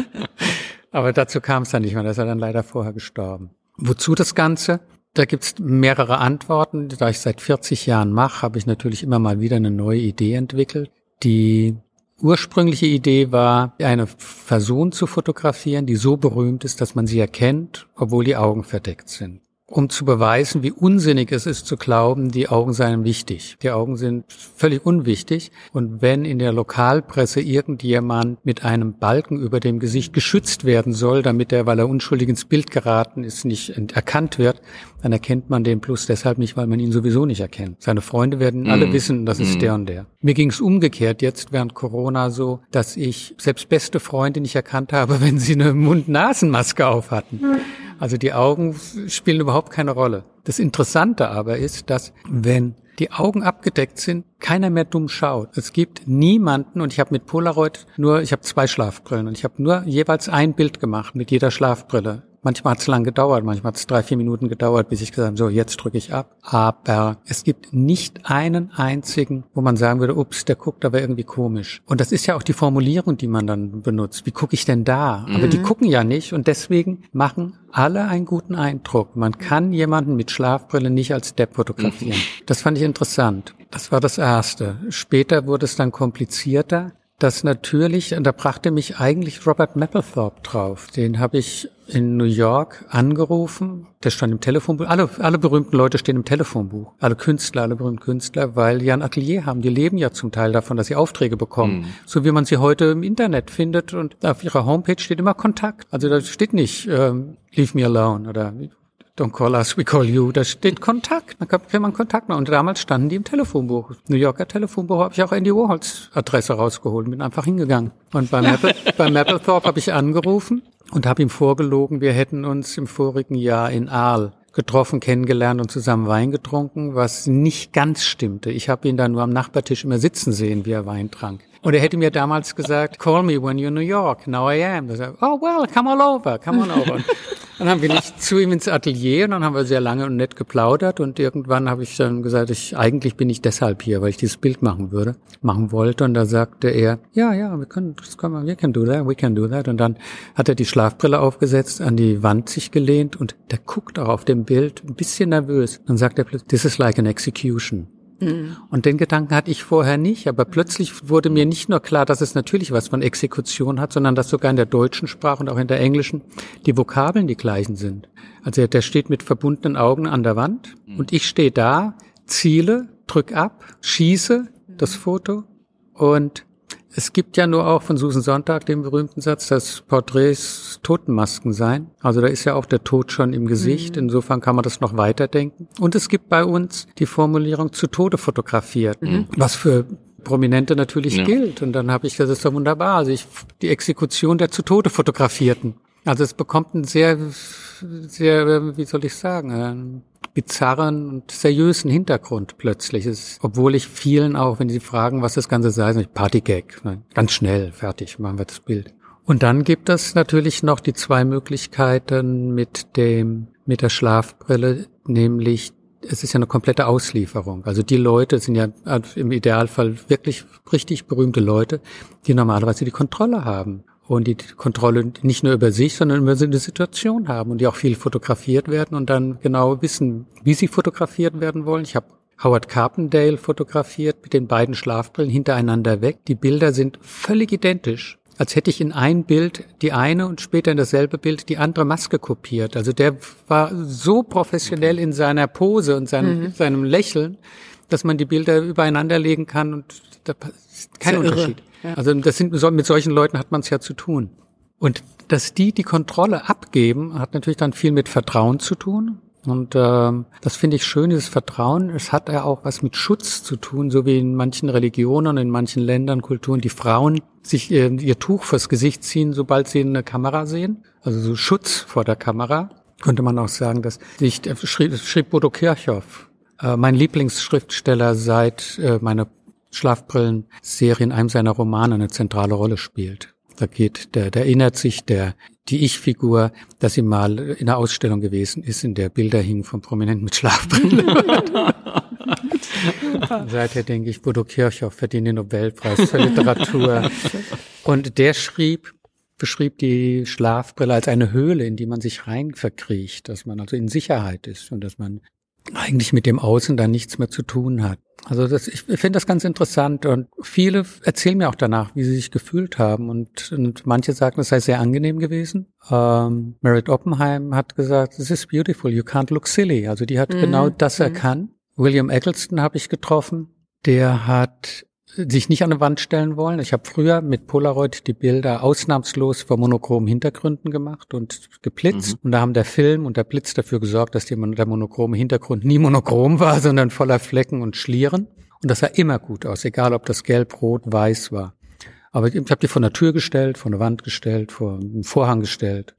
aber dazu kam es dann nicht mehr. Da ist er dann leider vorher gestorben. Wozu das Ganze? Da gibt's mehrere Antworten. Da ich seit 40 Jahren mache, habe ich natürlich immer mal wieder eine neue Idee entwickelt. Die ursprüngliche Idee war, eine Person zu fotografieren, die so berühmt ist, dass man sie erkennt, obwohl die Augen verdeckt sind um zu beweisen, wie unsinnig es ist zu glauben, die Augen seien wichtig. Die Augen sind völlig unwichtig. Und wenn in der Lokalpresse irgendjemand mit einem Balken über dem Gesicht geschützt werden soll, damit er, weil er unschuldig ins Bild geraten ist, nicht erkannt wird, dann erkennt man den plus deshalb nicht, weil man ihn sowieso nicht erkennt. Seine Freunde werden alle mm. wissen, das ist mm. der und der. Mir ging es umgekehrt jetzt während Corona so, dass ich selbst beste Freunde nicht erkannt habe, wenn sie eine Mund-Nasen-Maske auf hatten. Also die Augen spielen überhaupt keine Rolle. Das Interessante aber ist, dass wenn die Augen abgedeckt sind, keiner mehr dumm schaut. Es gibt niemanden und ich habe mit Polaroid nur, ich habe zwei Schlafbrillen und ich habe nur jeweils ein Bild gemacht mit jeder Schlafbrille. Manchmal hat es lang gedauert, manchmal hat es drei, vier Minuten gedauert, bis ich gesagt habe, so, jetzt drücke ich ab. Aber es gibt nicht einen einzigen, wo man sagen würde, ups, der guckt aber irgendwie komisch. Und das ist ja auch die Formulierung, die man dann benutzt. Wie gucke ich denn da? Mhm. Aber die mhm. gucken ja nicht und deswegen machen alle einen guten Eindruck. Man kann jemanden mit Schlafbrille nicht als Depp fotografieren. Mhm. Das fand ich interessant. Das war das Erste. Später wurde es dann komplizierter dass natürlich, und da brachte mich eigentlich Robert Mapplethorpe drauf. Den habe ich in New York angerufen. Der stand im Telefonbuch. Alle, alle berühmten Leute stehen im Telefonbuch. Alle Künstler, alle berühmten Künstler, weil die ein Atelier haben. Die leben ja zum Teil davon, dass sie Aufträge bekommen. Mhm. So wie man sie heute im Internet findet. Und auf ihrer Homepage steht immer Kontakt. Also da steht nicht, ähm, leave me alone oder don't call us, we call you. Da steht Kontakt. Da kann, man Kontakt machen. Und damals standen die im Telefonbuch. New Yorker Telefonbuch habe ich auch Andy Warhols Adresse rausgeholt, bin einfach hingegangen. Und bei, Maple, bei Mapplethorpe habe ich angerufen und habe ihm vorgelogen, wir hätten uns im vorigen Jahr in Aal getroffen, kennengelernt und zusammen Wein getrunken, was nicht ganz stimmte. Ich habe ihn dann nur am Nachbartisch immer sitzen sehen, wie er Wein trank. Und er hätte mir damals gesagt, call me when you're in New York. Now I am. Da sagt, oh well, come on over, come on over. Und dann haben wir nicht zu ihm ins Atelier und dann haben wir sehr lange und nett geplaudert und irgendwann habe ich dann gesagt, ich eigentlich bin ich deshalb hier, weil ich dieses Bild machen würde, machen wollte und da sagte er, ja, ja, wir können, das können wir, we can do that, we can do that und dann hat er die Schlafbrille aufgesetzt, an die Wand sich gelehnt und der guckt auch auf dem Bild ein bisschen nervös. Dann sagt er plötzlich, this is like an execution. Mhm. Und den Gedanken hatte ich vorher nicht, aber plötzlich wurde mir nicht nur klar, dass es natürlich was von Exekution hat, sondern dass sogar in der deutschen Sprache und auch in der englischen die Vokabeln die gleichen sind. Also der steht mit verbundenen Augen an der Wand mhm. und ich stehe da, ziele, drück ab, schieße das Foto und es gibt ja nur auch von Susan Sonntag den berühmten Satz, dass Porträts Totenmasken seien. Also da ist ja auch der Tod schon im Gesicht. Mhm. Insofern kann man das noch weiterdenken. Und es gibt bei uns die Formulierung zu Tode fotografiert, mhm. was für Prominente natürlich ja. gilt. Und dann habe ich, das ist doch wunderbar. Also ich, die Exekution der zu Tode fotografierten. Also es bekommt einen sehr, sehr, wie soll ich sagen, bizarren und seriösen Hintergrund plötzlich. Es, obwohl ich vielen auch, wenn sie fragen, was das Ganze sei, sage ich Partygag. Ganz schnell, fertig, machen wir das Bild. Und dann gibt es natürlich noch die zwei Möglichkeiten mit dem, mit der Schlafbrille, nämlich es ist ja eine komplette Auslieferung. Also die Leute sind ja im Idealfall wirklich richtig berühmte Leute, die normalerweise die Kontrolle haben und die Kontrolle nicht nur über sich, sondern über eine Situation haben und die auch viel fotografiert werden und dann genau wissen, wie sie fotografiert werden wollen. Ich habe Howard Carpendale fotografiert mit den beiden Schlafbrillen hintereinander weg. Die Bilder sind völlig identisch, als hätte ich in ein Bild die eine und später in dasselbe Bild die andere Maske kopiert. Also der war so professionell in seiner Pose und seinem, mhm. seinem Lächeln, dass man die Bilder übereinander legen kann und da ist kein Unterschied. Irre. Also das sind mit solchen Leuten hat man es ja zu tun. Und dass die die Kontrolle abgeben, hat natürlich dann viel mit Vertrauen zu tun. Und ähm, das finde ich schön, dieses Vertrauen. Es hat ja auch was mit Schutz zu tun, so wie in manchen Religionen, in manchen Ländern, Kulturen, die Frauen sich ihr, ihr Tuch fürs Gesicht ziehen, sobald sie eine Kamera sehen. Also so Schutz vor der Kamera. Könnte man auch sagen, dass sich äh, schrieb, schrieb Bodo Kirchhoff, äh, mein Lieblingsschriftsteller seit äh, meiner Schlafbrillen-Serie in einem seiner Romane eine zentrale Rolle spielt. Da geht, der, der erinnert sich der, die Ich-Figur, dass sie mal in einer Ausstellung gewesen ist, in der Bilder hingen von Prominenten mit Schlafbrillen. Seither denke ich, Bodo Kirchhoff verdient den Nobelpreis für Literatur. Und der schrieb, beschrieb die Schlafbrille als eine Höhle, in die man sich rein verkriecht, dass man also in Sicherheit ist und dass man eigentlich mit dem Außen dann nichts mehr zu tun hat. Also das, ich finde das ganz interessant und viele erzählen mir auch danach, wie sie sich gefühlt haben und, und manche sagen, es sei sehr angenehm gewesen. Ähm, Merit Oppenheim hat gesagt, this is beautiful, you can't look silly. Also die hat mhm. genau das mhm. erkannt. William Eggleston habe ich getroffen. Der hat sich nicht an eine Wand stellen wollen. Ich habe früher mit Polaroid die Bilder ausnahmslos vor monochromen Hintergründen gemacht und geblitzt. Mhm. Und da haben der Film und der Blitz dafür gesorgt, dass die, der monochrome Hintergrund nie monochrom war, sondern voller Flecken und Schlieren. Und das sah immer gut aus, egal ob das gelb, rot, weiß war. Aber ich habe die vor der Tür gestellt, vor eine Wand gestellt, vor einen Vorhang gestellt.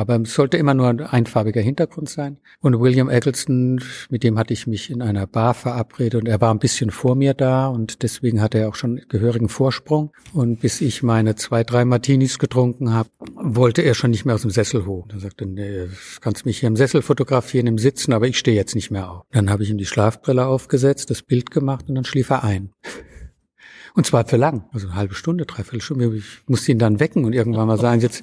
Aber es sollte immer nur ein einfarbiger Hintergrund sein. Und William Eggleston, mit dem hatte ich mich in einer Bar verabredet und er war ein bisschen vor mir da und deswegen hatte er auch schon gehörigen Vorsprung. Und bis ich meine zwei, drei Martinis getrunken habe, wollte er schon nicht mehr aus dem Sessel hoch. Er sagte, nee, kannst mich hier im Sessel fotografieren, im Sitzen, aber ich stehe jetzt nicht mehr auf. Dann habe ich ihm die Schlafbrille aufgesetzt, das Bild gemacht und dann schlief er ein. Und zwar für lang, also eine halbe Stunde, dreiviertel Stunde. Ich musste ihn dann wecken und irgendwann mal sagen, jetzt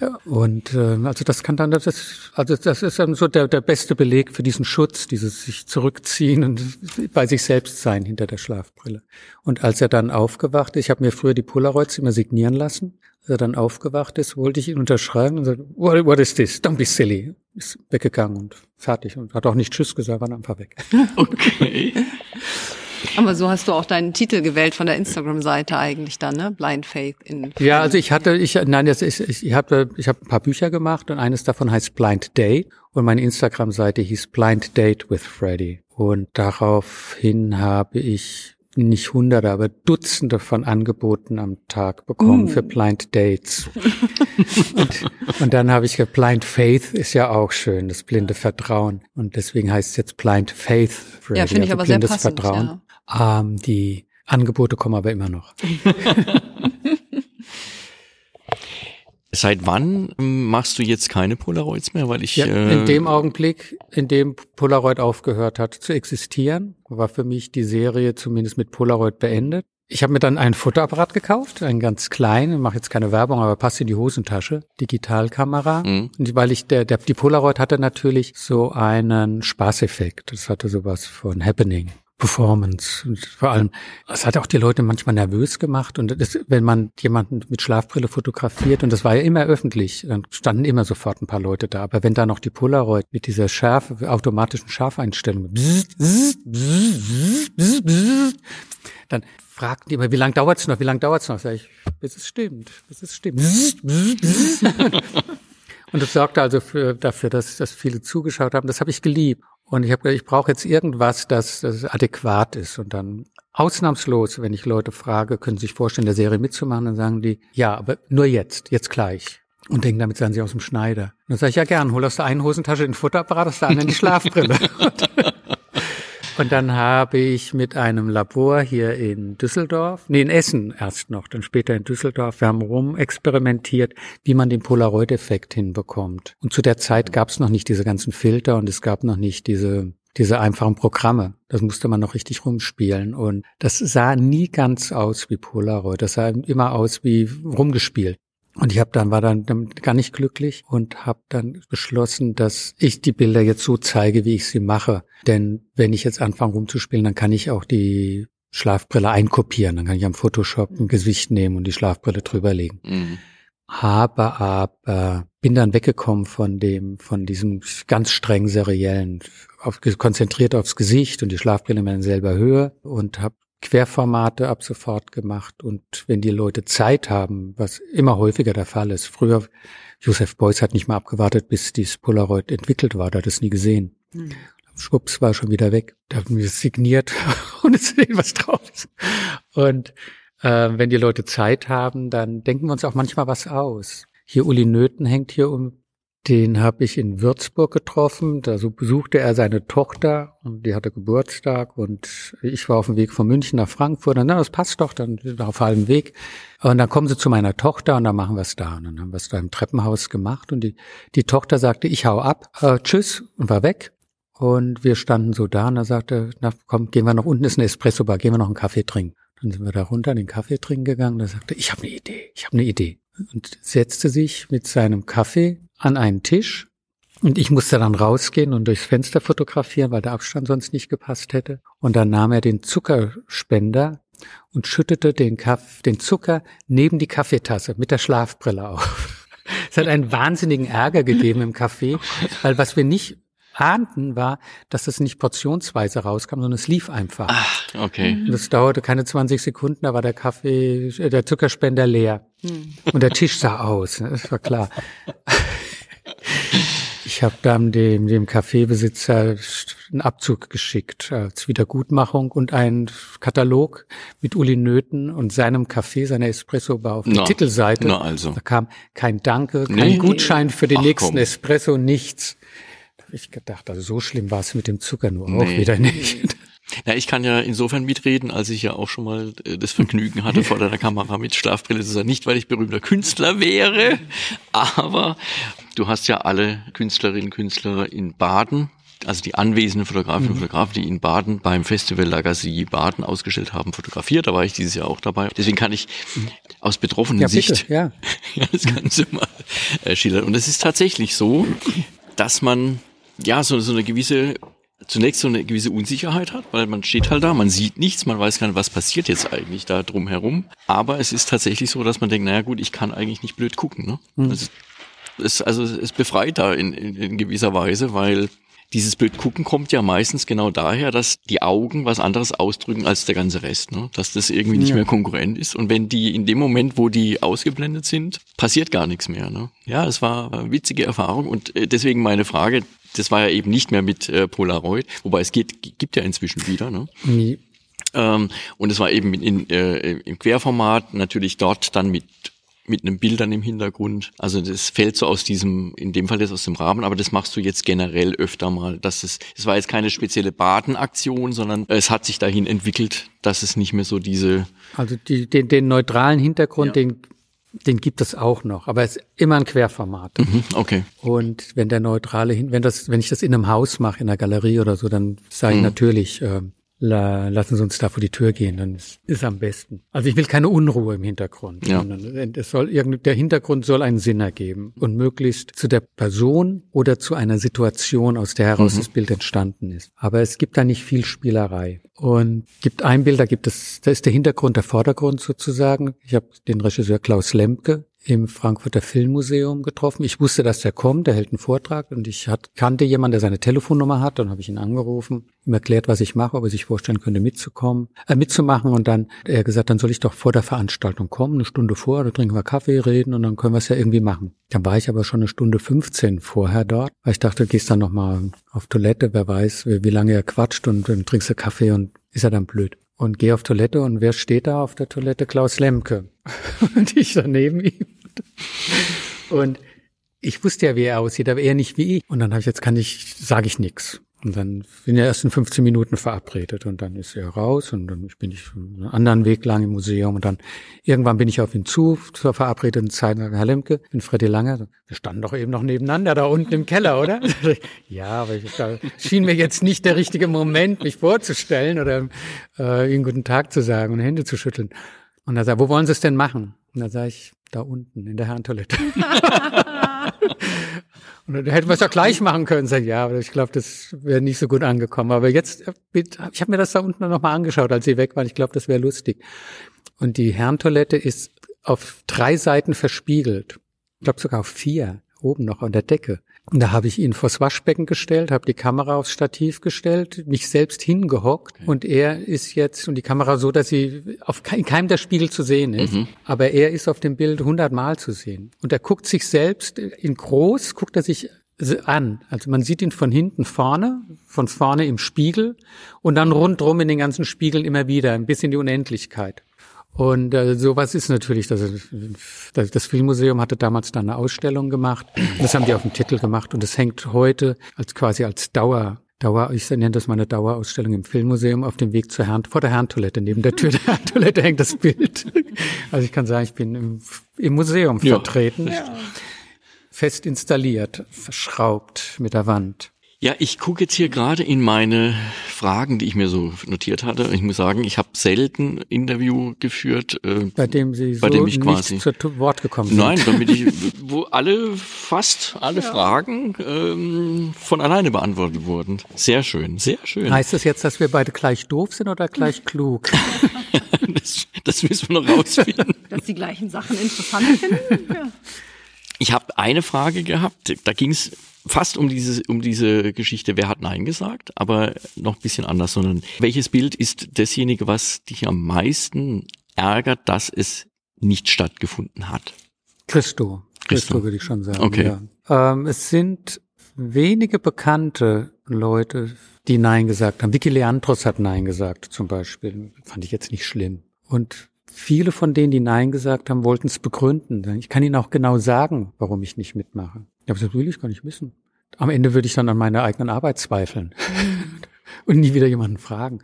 äh, und äh, also das kann dann das ist, also das ist dann so der der beste Beleg für diesen Schutz, dieses sich zurückziehen und bei sich selbst sein hinter der Schlafbrille. Und als er dann aufgewacht ist, ich habe mir früher die Polaroids immer signieren lassen. Als er dann aufgewacht ist, wollte ich ihn unterschreiben und sagte, what, what is this? Don't be silly. Ist weggegangen und fertig und hat auch nicht Tschüss gesagt, war einfach weg. Okay. Aber so hast du auch deinen Titel gewählt von der Instagram-Seite eigentlich dann, ne? Blind Faith in. Ja, also ich hatte, ich, nein, das ist, ich habe, ich habe ein paar Bücher gemacht und eines davon heißt Blind Day Und meine Instagram-Seite hieß Blind Date with Freddy. Und daraufhin habe ich nicht hunderte, aber Dutzende von Angeboten am Tag bekommen uh. für Blind Dates. und, und, dann habe ich Blind Faith ist ja auch schön, das blinde Vertrauen. Und deswegen heißt es jetzt Blind Faith. Freddy, ja, finde ich also aber sehr passend, Vertrauen. Ja. Ähm, die Angebote kommen aber immer noch. Seit wann machst du jetzt keine Polaroids mehr? Weil ich ja, in äh, dem Augenblick, in dem Polaroid aufgehört hat zu existieren, war für mich die Serie zumindest mit Polaroid beendet. Ich habe mir dann einen Fotoapparat gekauft, einen ganz kleinen, mache jetzt keine Werbung, aber passt in die Hosentasche, Digitalkamera. Mhm. Und weil ich der, der die Polaroid hatte natürlich so einen Spaßeffekt. Das hatte sowas von Happening. Performance. Und vor allem, es hat auch die Leute manchmal nervös gemacht. Und das, wenn man jemanden mit Schlafbrille fotografiert, und das war ja immer öffentlich, dann standen immer sofort ein paar Leute da. Aber wenn da noch die Polaroid mit dieser Schärfe, automatischen Scharfeinstellung, dann fragten die immer, wie lange dauert's noch, wie lange dauert's noch? Sag ich, bis es stimmt, bis es stimmt. Und das sorgte also für, dafür, dass, dass viele zugeschaut haben. Das habe ich geliebt. Und ich habe gesagt, ich brauche jetzt irgendwas, das, das adäquat ist. Und dann ausnahmslos, wenn ich Leute frage, können Sie sich vorstellen, der Serie mitzumachen, dann sagen die, ja, aber nur jetzt, jetzt gleich. Und denken, damit seien sie aus dem Schneider. Und dann sage ich, ja gern, hol aus der einen Hosentasche den Futterapparat, aus der anderen die Schlafbrille. Und dann habe ich mit einem Labor hier in Düsseldorf, nee, in Essen erst noch, dann später in Düsseldorf, wir haben rumexperimentiert, wie man den Polaroid-Effekt hinbekommt. Und zu der Zeit gab es noch nicht diese ganzen Filter und es gab noch nicht diese diese einfachen Programme. Das musste man noch richtig rumspielen. Und das sah nie ganz aus wie Polaroid. Das sah immer aus wie rumgespielt. Und ich habe dann war dann gar nicht glücklich und habe dann beschlossen, dass ich die Bilder jetzt so zeige, wie ich sie mache. Denn wenn ich jetzt anfange rumzuspielen, dann kann ich auch die Schlafbrille einkopieren. Dann kann ich am Photoshop ein Gesicht nehmen und die Schlafbrille drüberlegen. Mhm. Habe aber bin dann weggekommen von dem, von diesem ganz streng seriellen, auf, konzentriert aufs Gesicht und die Schlafbrille in selber Höhe und habe Querformate ab sofort gemacht und wenn die Leute Zeit haben, was immer häufiger der Fall ist. Früher, Joseph Beuys hat nicht mal abgewartet, bis dieses Polaroid entwickelt war, der hat es nie gesehen. Mhm. Schwupps war schon wieder weg. Da haben wir signiert ohne zu sehen, was drauf ist. Und äh, wenn die Leute Zeit haben, dann denken wir uns auch manchmal was aus. Hier Uli Nöten hängt hier um den habe ich in Würzburg getroffen. Da so besuchte er seine Tochter und die hatte Geburtstag und ich war auf dem Weg von München nach Frankfurt. Und na, das passt doch, dann auf halbem Weg. Und dann kommen sie zu meiner Tochter und dann machen wir es da. Und dann haben wir es da im Treppenhaus gemacht und die, die Tochter sagte, ich hau ab, äh, tschüss und war weg. Und wir standen so da und er sagte, na komm, gehen wir noch unten, ist eine Espresso-Bar, gehen wir noch einen Kaffee trinken. Dann sind wir da runter, den Kaffee trinken gegangen. Da sagte, ich habe eine Idee, ich habe eine Idee. Und setzte sich mit seinem Kaffee an einen Tisch und ich musste dann rausgehen und durchs Fenster fotografieren, weil der Abstand sonst nicht gepasst hätte. Und dann nahm er den Zuckerspender und schüttete den, Kaff den Zucker neben die Kaffeetasse mit der Schlafbrille auf. Es hat einen wahnsinnigen Ärger gegeben im Café, weil was wir nicht ahnten, war, dass es nicht portionsweise rauskam, sondern es lief einfach. Ach, okay. Und das dauerte keine 20 Sekunden, da war der Kaffee, äh, der Zuckerspender leer. Hm. Und der Tisch sah aus, ne? das war klar. Ich habe dann dem, dem Kaffeebesitzer einen Abzug geschickt als Wiedergutmachung und einen Katalog mit Uli Nöten und seinem Kaffee, seiner Espresso-Bar auf der Titelseite. Na also. Da kam kein Danke, kein nee, Gutschein für den Ach, nächsten komm. Espresso, nichts. Da habe ich gedacht, also so schlimm war es mit dem Zucker nur nee. auch wieder nicht. Ja, ich kann ja insofern mitreden, als ich ja auch schon mal äh, das Vergnügen hatte, vor deiner Kamera mit Schlafbrille zu sein. Nicht, weil ich berühmter Künstler wäre, aber du hast ja alle Künstlerinnen und Künstler in Baden, also die anwesenden Fotografinnen und mhm. Fotografen, die in Baden beim Festival Lagasse Baden ausgestellt haben, fotografiert. Da war ich dieses Jahr auch dabei. Deswegen kann ich aus betroffenen ja, Sicht bitte, ja. das Ganze mal äh, schildern. Und es ist tatsächlich so, dass man ja so, so eine gewisse zunächst so eine gewisse Unsicherheit hat, weil man steht halt da, man sieht nichts, man weiß gar nicht, was passiert jetzt eigentlich da drumherum. Aber es ist tatsächlich so, dass man denkt, naja gut, ich kann eigentlich nicht blöd gucken. Ne? Mhm. Also, es, also es befreit da in, in, in gewisser Weise, weil dieses blöd gucken kommt ja meistens genau daher, dass die Augen was anderes ausdrücken als der ganze Rest, ne? dass das irgendwie nicht ja. mehr konkurrent ist. Und wenn die in dem Moment, wo die ausgeblendet sind, passiert gar nichts mehr. Ne? Ja, es war eine witzige Erfahrung und äh, deswegen meine Frage, das war ja eben nicht mehr mit äh, Polaroid, wobei es geht, gibt ja inzwischen wieder. Ne? Nee. Ähm, und es war eben in, äh, im Querformat natürlich dort dann mit mit einem Bildern im Hintergrund. Also das fällt so aus diesem, in dem Fall jetzt aus dem Rahmen, aber das machst du jetzt generell öfter mal. Dass es, es war jetzt keine spezielle Badenaktion, sondern es hat sich dahin entwickelt, dass es nicht mehr so diese. Also die, den, den neutralen Hintergrund, ja. den den gibt es auch noch, aber es ist immer ein Querformat. Mhm, okay. Und wenn der neutrale, wenn das, wenn ich das in einem Haus mache, in einer Galerie oder so, dann sage ich mhm. natürlich, äh, la, lassen Sie uns da vor die Tür gehen, dann ist, ist am besten. Also ich will keine Unruhe im Hintergrund. Ja. Es soll irgend, der Hintergrund soll einen Sinn ergeben und möglichst zu der Person oder zu einer Situation, aus der heraus mhm. das Bild entstanden ist. Aber es gibt da nicht viel Spielerei. Und gibt ein Bild, da gibt es, da ist der Hintergrund der Vordergrund sozusagen. Ich habe den Regisseur Klaus Lemke im Frankfurter Filmmuseum getroffen. Ich wusste, dass der kommt, der hält einen Vortrag und ich hat, kannte jemanden, der seine Telefonnummer hat. Dann habe ich ihn angerufen, ihm erklärt, was ich mache, ob er sich vorstellen könnte, mitzukommen, äh, mitzumachen. Und dann er gesagt, dann soll ich doch vor der Veranstaltung kommen, eine Stunde vor, da trinken wir Kaffee, reden und dann können wir es ja irgendwie machen. Dann war ich aber schon eine Stunde 15 vorher dort, weil ich dachte, gehst dann nochmal auf Toilette, wer weiß, wie, wie lange er quatscht und dann trinkst du Kaffee und ist er dann blöd und gehe auf Toilette und wer steht da auf der Toilette? Klaus Lemke. und ich daneben ihm. Und ich wusste ja, wie er aussieht, aber er nicht wie ich. Und dann habe ich, jetzt kann ich, sage ich nix. Und dann bin ich erst in 15 Minuten verabredet und dann ist er raus und dann bin ich einen anderen Weg lang im Museum und dann irgendwann bin ich auf ihn zu zur verabredeten Zeit und sage, Herr Lemke, bin Freddy Lange. Wir standen doch eben noch nebeneinander da unten im Keller, oder? ja, aber ich, da schien mir jetzt nicht der richtige Moment, mich vorzustellen oder äh, Ihnen guten Tag zu sagen und Hände zu schütteln. Und er sagt, wo wollen Sie es denn machen? Und dann sage ich, da unten in der Herrentoilette. und dann hätten wir es ja gleich machen können. Sag, ja, aber ich glaube, das wäre nicht so gut angekommen. Aber jetzt, äh, ich habe mir das da unten noch mal angeschaut, als sie weg waren. Ich glaube, das wäre lustig. Und die Herrentoilette ist auf drei Seiten verspiegelt. Ich glaube sogar auf vier, oben noch an der Decke. Und da habe ich ihn vors Waschbecken gestellt, habe die Kamera aufs Stativ gestellt, mich selbst hingehockt okay. und er ist jetzt und die Kamera so, dass sie auf in keinem der Spiegel zu sehen ist, mhm. aber er ist auf dem Bild hundertmal zu sehen und er guckt sich selbst in groß, guckt er sich an. Also man sieht ihn von hinten vorne, von vorne im Spiegel und dann rundrum in den ganzen Spiegeln immer wieder, ein bisschen die Unendlichkeit. Und äh, sowas ist natürlich, das, das, das Filmmuseum hatte damals dann eine Ausstellung gemacht. Das haben die auf dem Titel gemacht und es hängt heute als quasi als Dauer Dauer, ich nenne das meine Dauerausstellung im Filmmuseum auf dem Weg zur Herren, vor der Herrentoilette. Neben der Tür der Herrentoilette hängt das Bild. Also ich kann sagen, ich bin im, im Museum ja. vertreten. Ja. Fest installiert, verschraubt mit der Wand. Ja, ich gucke jetzt hier gerade in meine Fragen, die ich mir so notiert hatte. Ich muss sagen, ich habe selten Interview geführt, äh, bei dem Sie bei so dem ich quasi nicht zu Wort gekommen sind. Nein, damit ich, wo alle fast alle ja. Fragen ähm, von alleine beantwortet wurden. Sehr schön, sehr schön. Heißt das jetzt, dass wir beide gleich doof sind oder gleich klug? das, das müssen wir noch rausfinden. Dass die gleichen Sachen interessant finden. Ja. Ich habe eine Frage gehabt. Da ging es fast um diese, um diese Geschichte, wer hat Nein gesagt, aber noch ein bisschen anders, sondern welches Bild ist dasjenige, was dich am meisten ärgert, dass es nicht stattgefunden hat? Christo. Christo, Christo würde ich schon sagen. Okay. Ja. Ähm, es sind wenige bekannte Leute, die Nein gesagt haben. Vicky Leandros hat Nein gesagt, zum Beispiel. Fand ich jetzt nicht schlimm. Und viele von denen, die Nein gesagt haben, wollten es begründen. Ich kann Ihnen auch genau sagen, warum ich nicht mitmache. Aber das will ich gar nicht wissen. Am Ende würde ich dann an meiner eigenen Arbeit zweifeln. und nie wieder jemanden fragen.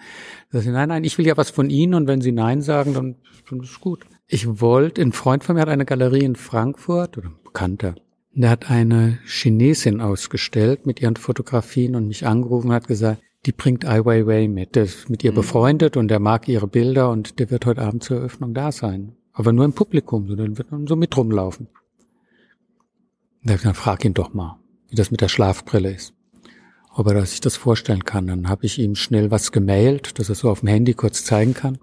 Das nein, nein, ich will ja was von Ihnen und wenn Sie Nein sagen, dann, dann ist es gut. Ich wollte, ein Freund von mir hat eine Galerie in Frankfurt, oder ein Bekannter, der hat eine Chinesin ausgestellt mit ihren Fotografien und mich angerufen und hat gesagt, die bringt Ai Weiwei mit. Der ist mit ihr mhm. befreundet und der mag ihre Bilder und der wird heute Abend zur Eröffnung da sein. Aber nur im Publikum, sondern wird dann so mit rumlaufen. Dann frag ihn doch mal, wie das mit der Schlafbrille ist. Ob er sich das vorstellen kann. Dann habe ich ihm schnell was gemailt, dass er so auf dem Handy kurz zeigen kann.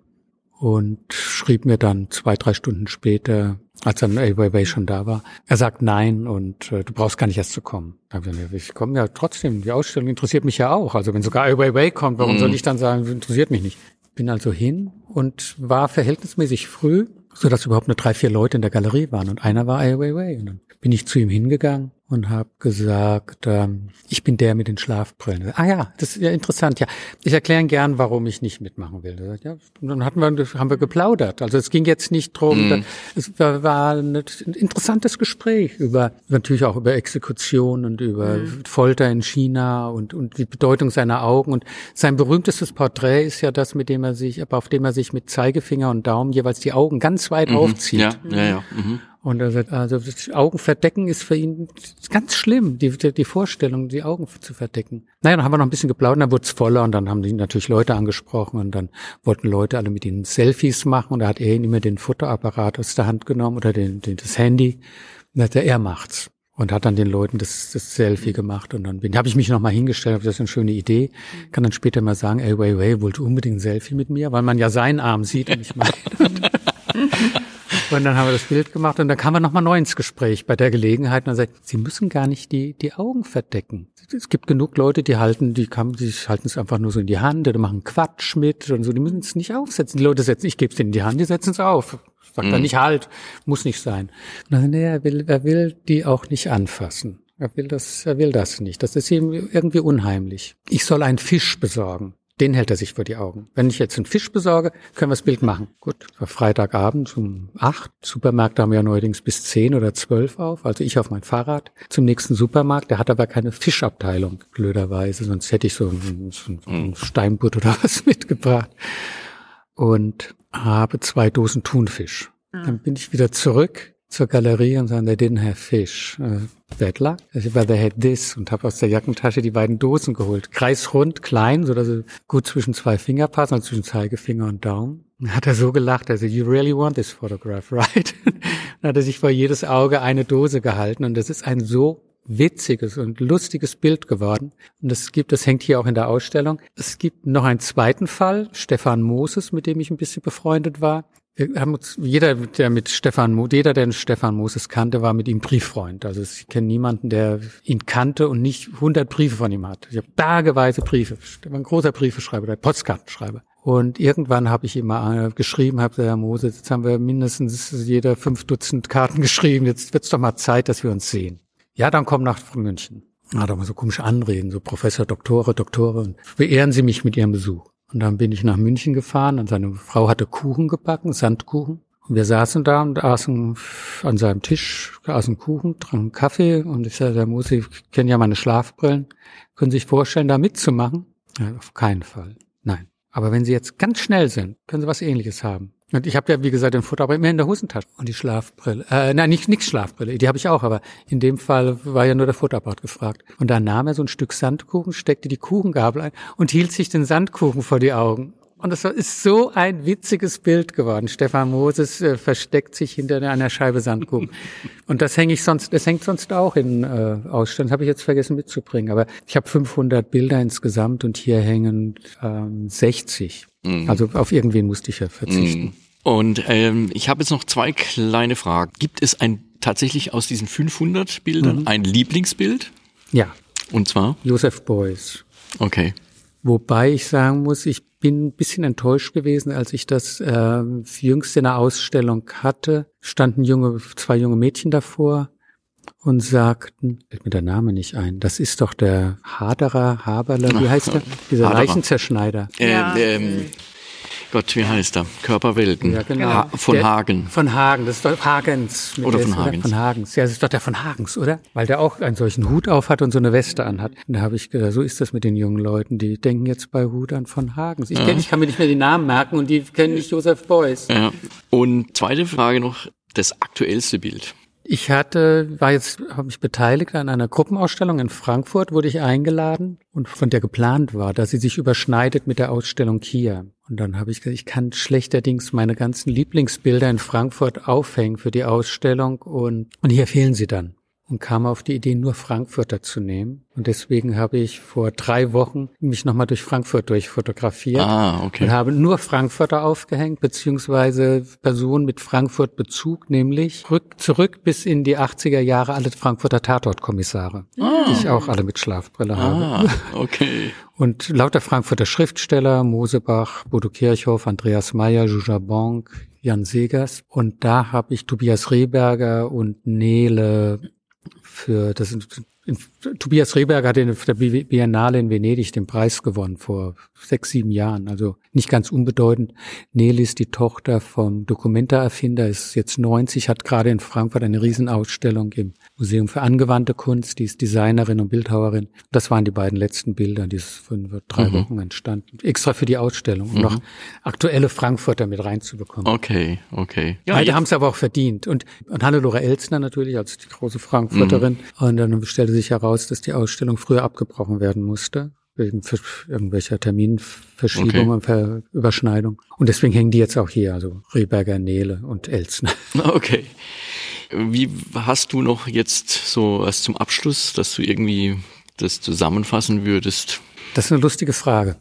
Und schrieb mir dann zwei, drei Stunden später, als dann Ai Weiwei schon da war, er sagt nein und äh, du brauchst gar nicht erst zu kommen. Da hab ich, gesagt, ich komme ja trotzdem, die Ausstellung interessiert mich ja auch. Also wenn sogar Ai Weiwei kommt, warum mhm. soll ich dann sagen, interessiert mich nicht? Bin also hin und war verhältnismäßig früh, so dass überhaupt nur drei, vier Leute in der Galerie waren und einer war Ai Weiwei. Und dann bin ich zu ihm hingegangen und habe gesagt, ähm, ich bin der mit den Schlafbrillen. Ah ja, das ist ja interessant. Ja, ich erkläre gern, warum ich nicht mitmachen will. Ja, und dann hatten wir, haben wir geplaudert. Also es ging jetzt nicht drum. Mm. es war, ein interessantes Gespräch über natürlich auch über Exekution und über mm. Folter in China und und die Bedeutung seiner Augen. Und sein berühmtestes Porträt ist ja das, mit dem er sich, aber auf dem er sich mit Zeigefinger und Daumen jeweils die Augen ganz weit mm aufzieht. Ja, ja, ja. Mhm. Und er also das Augen verdecken ist für ihn ganz schlimm, die, die Vorstellung, die Augen zu verdecken. Naja, dann haben wir noch ein bisschen geplaudert, dann wurde es voller und dann haben die natürlich Leute angesprochen und dann wollten Leute alle mit ihnen Selfies machen und da hat er ihnen immer den Fotoapparat aus der Hand genommen oder den, den, das Handy. Und hat er, er macht's. Und hat dann den Leuten das, das Selfie gemacht und dann bin, habe ich mich nochmal hingestellt, habe das ist eine schöne Idee. Kann dann später mal sagen, ey, Wei Wei wollte unbedingt ein Selfie mit mir, weil man ja seinen Arm sieht und nicht meinen. Und dann haben wir das Bild gemacht und dann kam er nochmal neu ins Gespräch bei der Gelegenheit und er sagt, Sie müssen gar nicht die, die Augen verdecken. Es gibt genug Leute, die halten, die, kann, die halten es einfach nur so in die Hand oder machen Quatsch mit und so, die müssen es nicht aufsetzen. Die Leute setzen, ich gebe es denen in die Hand, die setzen es auf. Sagt mhm. er nicht halt, muss nicht sein. Und dann, nee, er will, er will die auch nicht anfassen. Er will das, er will das nicht. Das ist ihm irgendwie unheimlich. Ich soll einen Fisch besorgen. Den hält er sich vor die Augen. Wenn ich jetzt einen Fisch besorge, können wir das Bild machen. Gut, war Freitagabend um acht. Supermärkte haben ja neuerdings bis zehn oder zwölf auf. Also ich auf mein Fahrrad zum nächsten Supermarkt. Der hat aber keine Fischabteilung, blöderweise. Sonst hätte ich so einen, so einen mhm. Steinbutt oder was mitgebracht. Und habe zwei Dosen Thunfisch. Mhm. Dann bin ich wieder zurück zur Galerie und sagen, they didn't have fish. Uh, bad luck. But they had this und habe aus der Jackentasche die beiden Dosen geholt. Kreisrund, klein, so dass sie gut zwischen zwei Finger passen, also zwischen Zeigefinger und Daumen. Dann hat er so gelacht, also you really want this photograph, right? Dann hat er sich vor jedes Auge eine Dose gehalten und das ist ein so witziges und lustiges Bild geworden. Und es gibt, das hängt hier auch in der Ausstellung. Es gibt noch einen zweiten Fall, Stefan Moses, mit dem ich ein bisschen befreundet war. Wir haben uns, jeder, der mit Stefan, jeder, der Stefan Moses kannte, war mit ihm Brieffreund. Also ich kenne niemanden, der ihn kannte und nicht 100 Briefe von ihm hat. Ich habe bergeweise Briefe. Ich ein großer Briefeschreiber, der Postkartenschreiber. Und irgendwann habe ich ihm mal äh, geschrieben, habe Herr Moses, jetzt haben wir mindestens jeder fünf Dutzend Karten geschrieben. Jetzt wird's doch mal Zeit, dass wir uns sehen. Ja, dann komm nach München. Hat aber so komische Anreden, so Professor, Doktore, Doktore. Beehren Sie mich mit Ihrem Besuch. Und dann bin ich nach München gefahren und seine Frau hatte Kuchen gebacken, Sandkuchen. Und wir saßen da und aßen an seinem Tisch, aßen Kuchen, tranken Kaffee und ich sagte, Herr Musi, ich kenne ja meine Schlafbrillen. Können Sie sich vorstellen, da mitzumachen? Ja, auf keinen Fall. Nein. Aber wenn Sie jetzt ganz schnell sind, können Sie was ähnliches haben. Und ich habe ja, wie gesagt, den Futter aber immer in der Hosentasche. Und die Schlafbrille. Äh, nein, nicht nix Schlafbrille, die habe ich auch, aber in dem Fall war ja nur der Futterapparat gefragt. Und dann nahm er so ein Stück Sandkuchen, steckte die Kuchengabel ein und hielt sich den Sandkuchen vor die Augen. Und das ist so ein witziges Bild geworden. Stefan Moses äh, versteckt sich hinter einer Scheibe Sandkuchen. Und das hänge ich sonst, das hängt sonst auch in äh, Ausstellungen. Habe ich jetzt vergessen mitzubringen. Aber ich habe 500 Bilder insgesamt und hier hängen ähm, 60. Mhm. Also auf irgendwen musste ich ja verzichten. Mhm. Und ähm, ich habe jetzt noch zwei kleine Fragen. Gibt es ein tatsächlich aus diesen 500 Bildern mhm. ein Lieblingsbild? Ja. Und zwar? Joseph Beuys. Okay. Wobei ich sagen muss, ich bin ein bisschen enttäuscht gewesen, als ich das äh, jüngst in der Ausstellung hatte. Standen junge, zwei junge Mädchen davor und sagten, fällt mir der Name nicht ein, das ist doch der Haderer, Haberler, wie heißt der? Dieser Haderer. Leichenzerschneider. Ja. Ähm, Gott, wie heißt er? Körperwelten. Ja, genau. Ha von der, Hagen. Von Hagen, das ist doch Hagens. Oder von Hagens. Von Hagens. Ja, das ist doch der von Hagens, oder? Weil der auch einen solchen Hut auf hat und so eine Weste anhat. Und da habe ich gedacht, so ist das mit den jungen Leuten. Die denken jetzt bei Hut an von Hagens. Ich, ja. kenn, ich kann mir nicht mehr die Namen merken und die kennen nicht Josef Beuys. Ja. Und zweite Frage noch, das aktuellste Bild. Ich hatte, war jetzt, habe mich beteiligt an einer Gruppenausstellung in Frankfurt, wurde ich eingeladen und von der geplant war, dass sie sich überschneidet mit der Ausstellung Kia. Und dann habe ich gesagt, ich kann schlechterdings meine ganzen Lieblingsbilder in Frankfurt aufhängen für die Ausstellung und, und hier fehlen sie dann. Und kam auf die Idee, nur Frankfurter zu nehmen. Und deswegen habe ich vor drei Wochen mich nochmal durch Frankfurt durchfotografiert Ah, okay. und habe nur Frankfurter aufgehängt, beziehungsweise Personen mit Frankfurt-Bezug, nämlich rück, zurück bis in die 80er Jahre alle Frankfurter Tatortkommissare, die ich auch alle mit Schlafbrille habe. Ah, okay. Und lauter Frankfurter Schriftsteller, Mosebach, Bodo Kirchhoff, Andreas Meyer, Juja Bonk, Jan Segers. Und da habe ich Tobias Rehberger und Nele für das Tobias Rehberger hat in der Bi- Biennale in Venedig den Preis gewonnen vor sechs, sieben Jahren. Also nicht ganz unbedeutend. Nele ist die Tochter vom Dokumenta-Erfinder, ist jetzt 90, hat gerade in Frankfurt eine Riesenausstellung im Museum für angewandte Kunst. Die ist Designerin und Bildhauerin. Das waren die beiden letzten Bilder, die ist vor drei Mhm. Wochen entstanden. Extra für die Ausstellung, um noch aktuelle Frankfurter mit reinzubekommen. Okay, okay. Beide jetzt- haben es aber auch verdient. Und, und Hannelore Elsner natürlich als die große Frankfurterin. Mhm. Und dann stellte sich heraus, dass die Ausstellung früher abgebrochen werden musste. Wegen irgendwelcher Terminverschiebung Okay. Ver Überschneidung. Und deswegen hängen die jetzt auch hier, also Rehberger, Nele und Elsner. Okay. Wie hast du noch jetzt so was zum Abschluss, dass du irgendwie das zusammenfassen würdest? Das ist eine lustige Frage.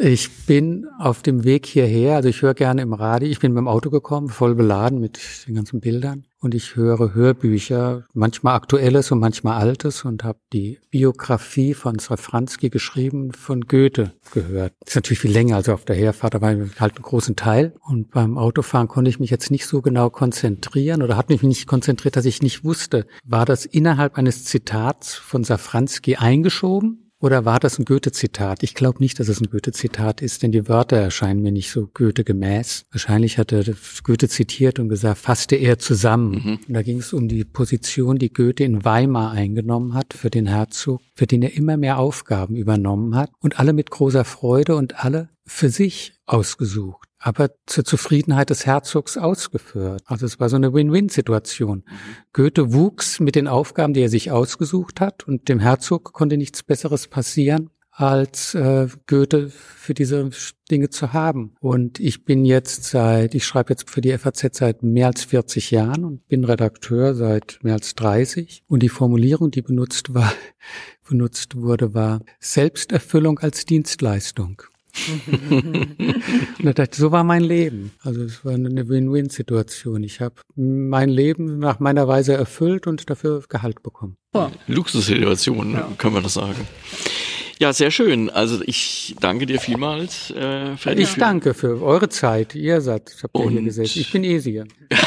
Ich bin auf dem Weg hierher, also ich höre gerne im Radio, ich bin mit dem Auto gekommen, voll beladen mit den ganzen Bildern. Und ich höre Hörbücher, manchmal aktuelles und manchmal altes. Und habe die Biografie von Safranski geschrieben von Goethe gehört. Ist natürlich viel länger, also auf der Herfahrt, war halt einen großen Teil. Und beim Autofahren konnte ich mich jetzt nicht so genau konzentrieren oder hat mich nicht konzentriert, dass ich nicht wusste, war das innerhalb eines Zitats von Safranski eingeschoben oder war das ein Goethe-Zitat? Ich glaube nicht, dass es ein Goethe-Zitat ist, denn die Wörter erscheinen mir nicht so Goethe-gemäß. Wahrscheinlich hat er Goethe zitiert und gesagt, fasste er zusammen. Und da ging es um die Position, die Goethe in Weimar eingenommen hat für den Herzog, für den er immer mehr Aufgaben übernommen hat und alle mit großer Freude und alle für sich ausgesucht aber zur Zufriedenheit des Herzogs ausgeführt. Also es war so eine Win-Win-Situation. Goethe wuchs mit den Aufgaben, die er sich ausgesucht hat, und dem Herzog konnte nichts Besseres passieren, als äh, Goethe für diese Dinge zu haben. Und ich bin jetzt seit, ich schreibe jetzt für die FAZ seit mehr als 40 Jahren und bin Redakteur seit mehr als 30. Und die Formulierung, die benutzt war, benutzt wurde, war Selbsterfüllung als Dienstleistung. Und da dachte so war mein Leben. Also es war eine Win-Win-Situation. Ich habe mein Leben nach meiner Weise erfüllt und dafür Gehalt bekommen. Luxussituation, können wir das sagen. Ja, sehr schön. Also ich danke dir vielmals, äh, Freddy. Ich für- danke für eure Zeit. Ihr seid, habt ihr hier gesessen. Ich bin Esia.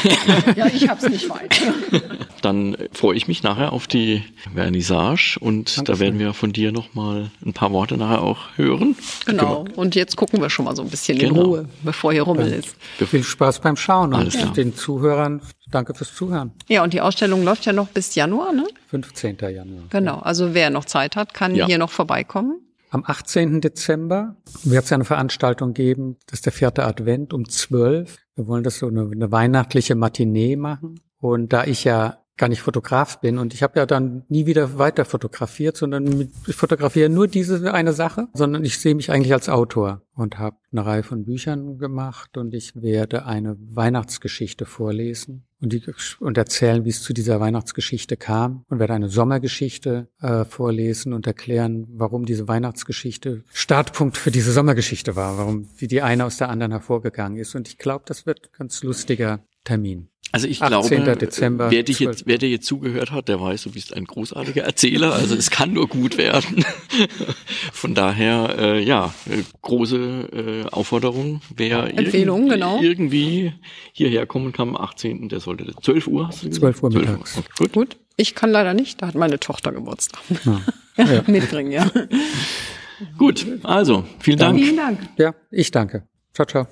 Ja, ich hab's nicht weit. Dann freue ich mich nachher auf die Vernissage und da Dankeschön. werden wir von dir nochmal ein paar Worte nachher auch hören. Genau. Und jetzt gucken wir schon mal so ein bisschen in Genau. Ruhe, bevor hier Rummel ist. Viel Spaß beim Schauen Alles und klar. den Zuhörern danke fürs Zuhören. Ja, und die Ausstellung läuft ja noch bis Januar, ne? 15. Januar. Genau. Also wer noch Zeit hat, kann Ja. hier noch vorbeikommen. Am 18. Dezember wird es eine Veranstaltung geben, das ist der vierte Advent um 12. Wir wollen das so eine, eine weihnachtliche Matinee machen. Und da ich ja gar nicht Fotograf bin und ich habe ja dann nie wieder weiter fotografiert, sondern mit, ich fotografiere nur diese eine Sache, sondern ich sehe mich eigentlich als Autor und habe eine Reihe von Büchern gemacht und ich werde eine Weihnachtsgeschichte vorlesen und, die, und erzählen, wie es zu dieser Weihnachtsgeschichte kam und werde eine Sommergeschichte äh, vorlesen und erklären, warum diese Weihnachtsgeschichte Startpunkt für diese Sommergeschichte war, warum wie die eine aus der anderen hervorgegangen ist. Und ich glaube, das wird ein ganz lustiger Termin. Also ich 18. glaube, Dezember, wer, dich 12. jetzt, wer dir jetzt zugehört hat, der weiß, du bist ein großartiger Erzähler. Also es kann nur gut werden. Von daher, äh, ja, äh, große äh, Aufforderung. Wer Empfehlung, irgend- genau. irgendwie hierher kommen kann am 18., der sollte 12 Uhr, hast du gesagt? 12 Uhr mittags. Okay, gut. Gut. Ich kann leider nicht, da hat meine Tochter Geburtstag. Ja. Mitbringen, ja. gut, also, vielen Dank. Vielen Dank. Ja, ich danke. Ciao, ciao.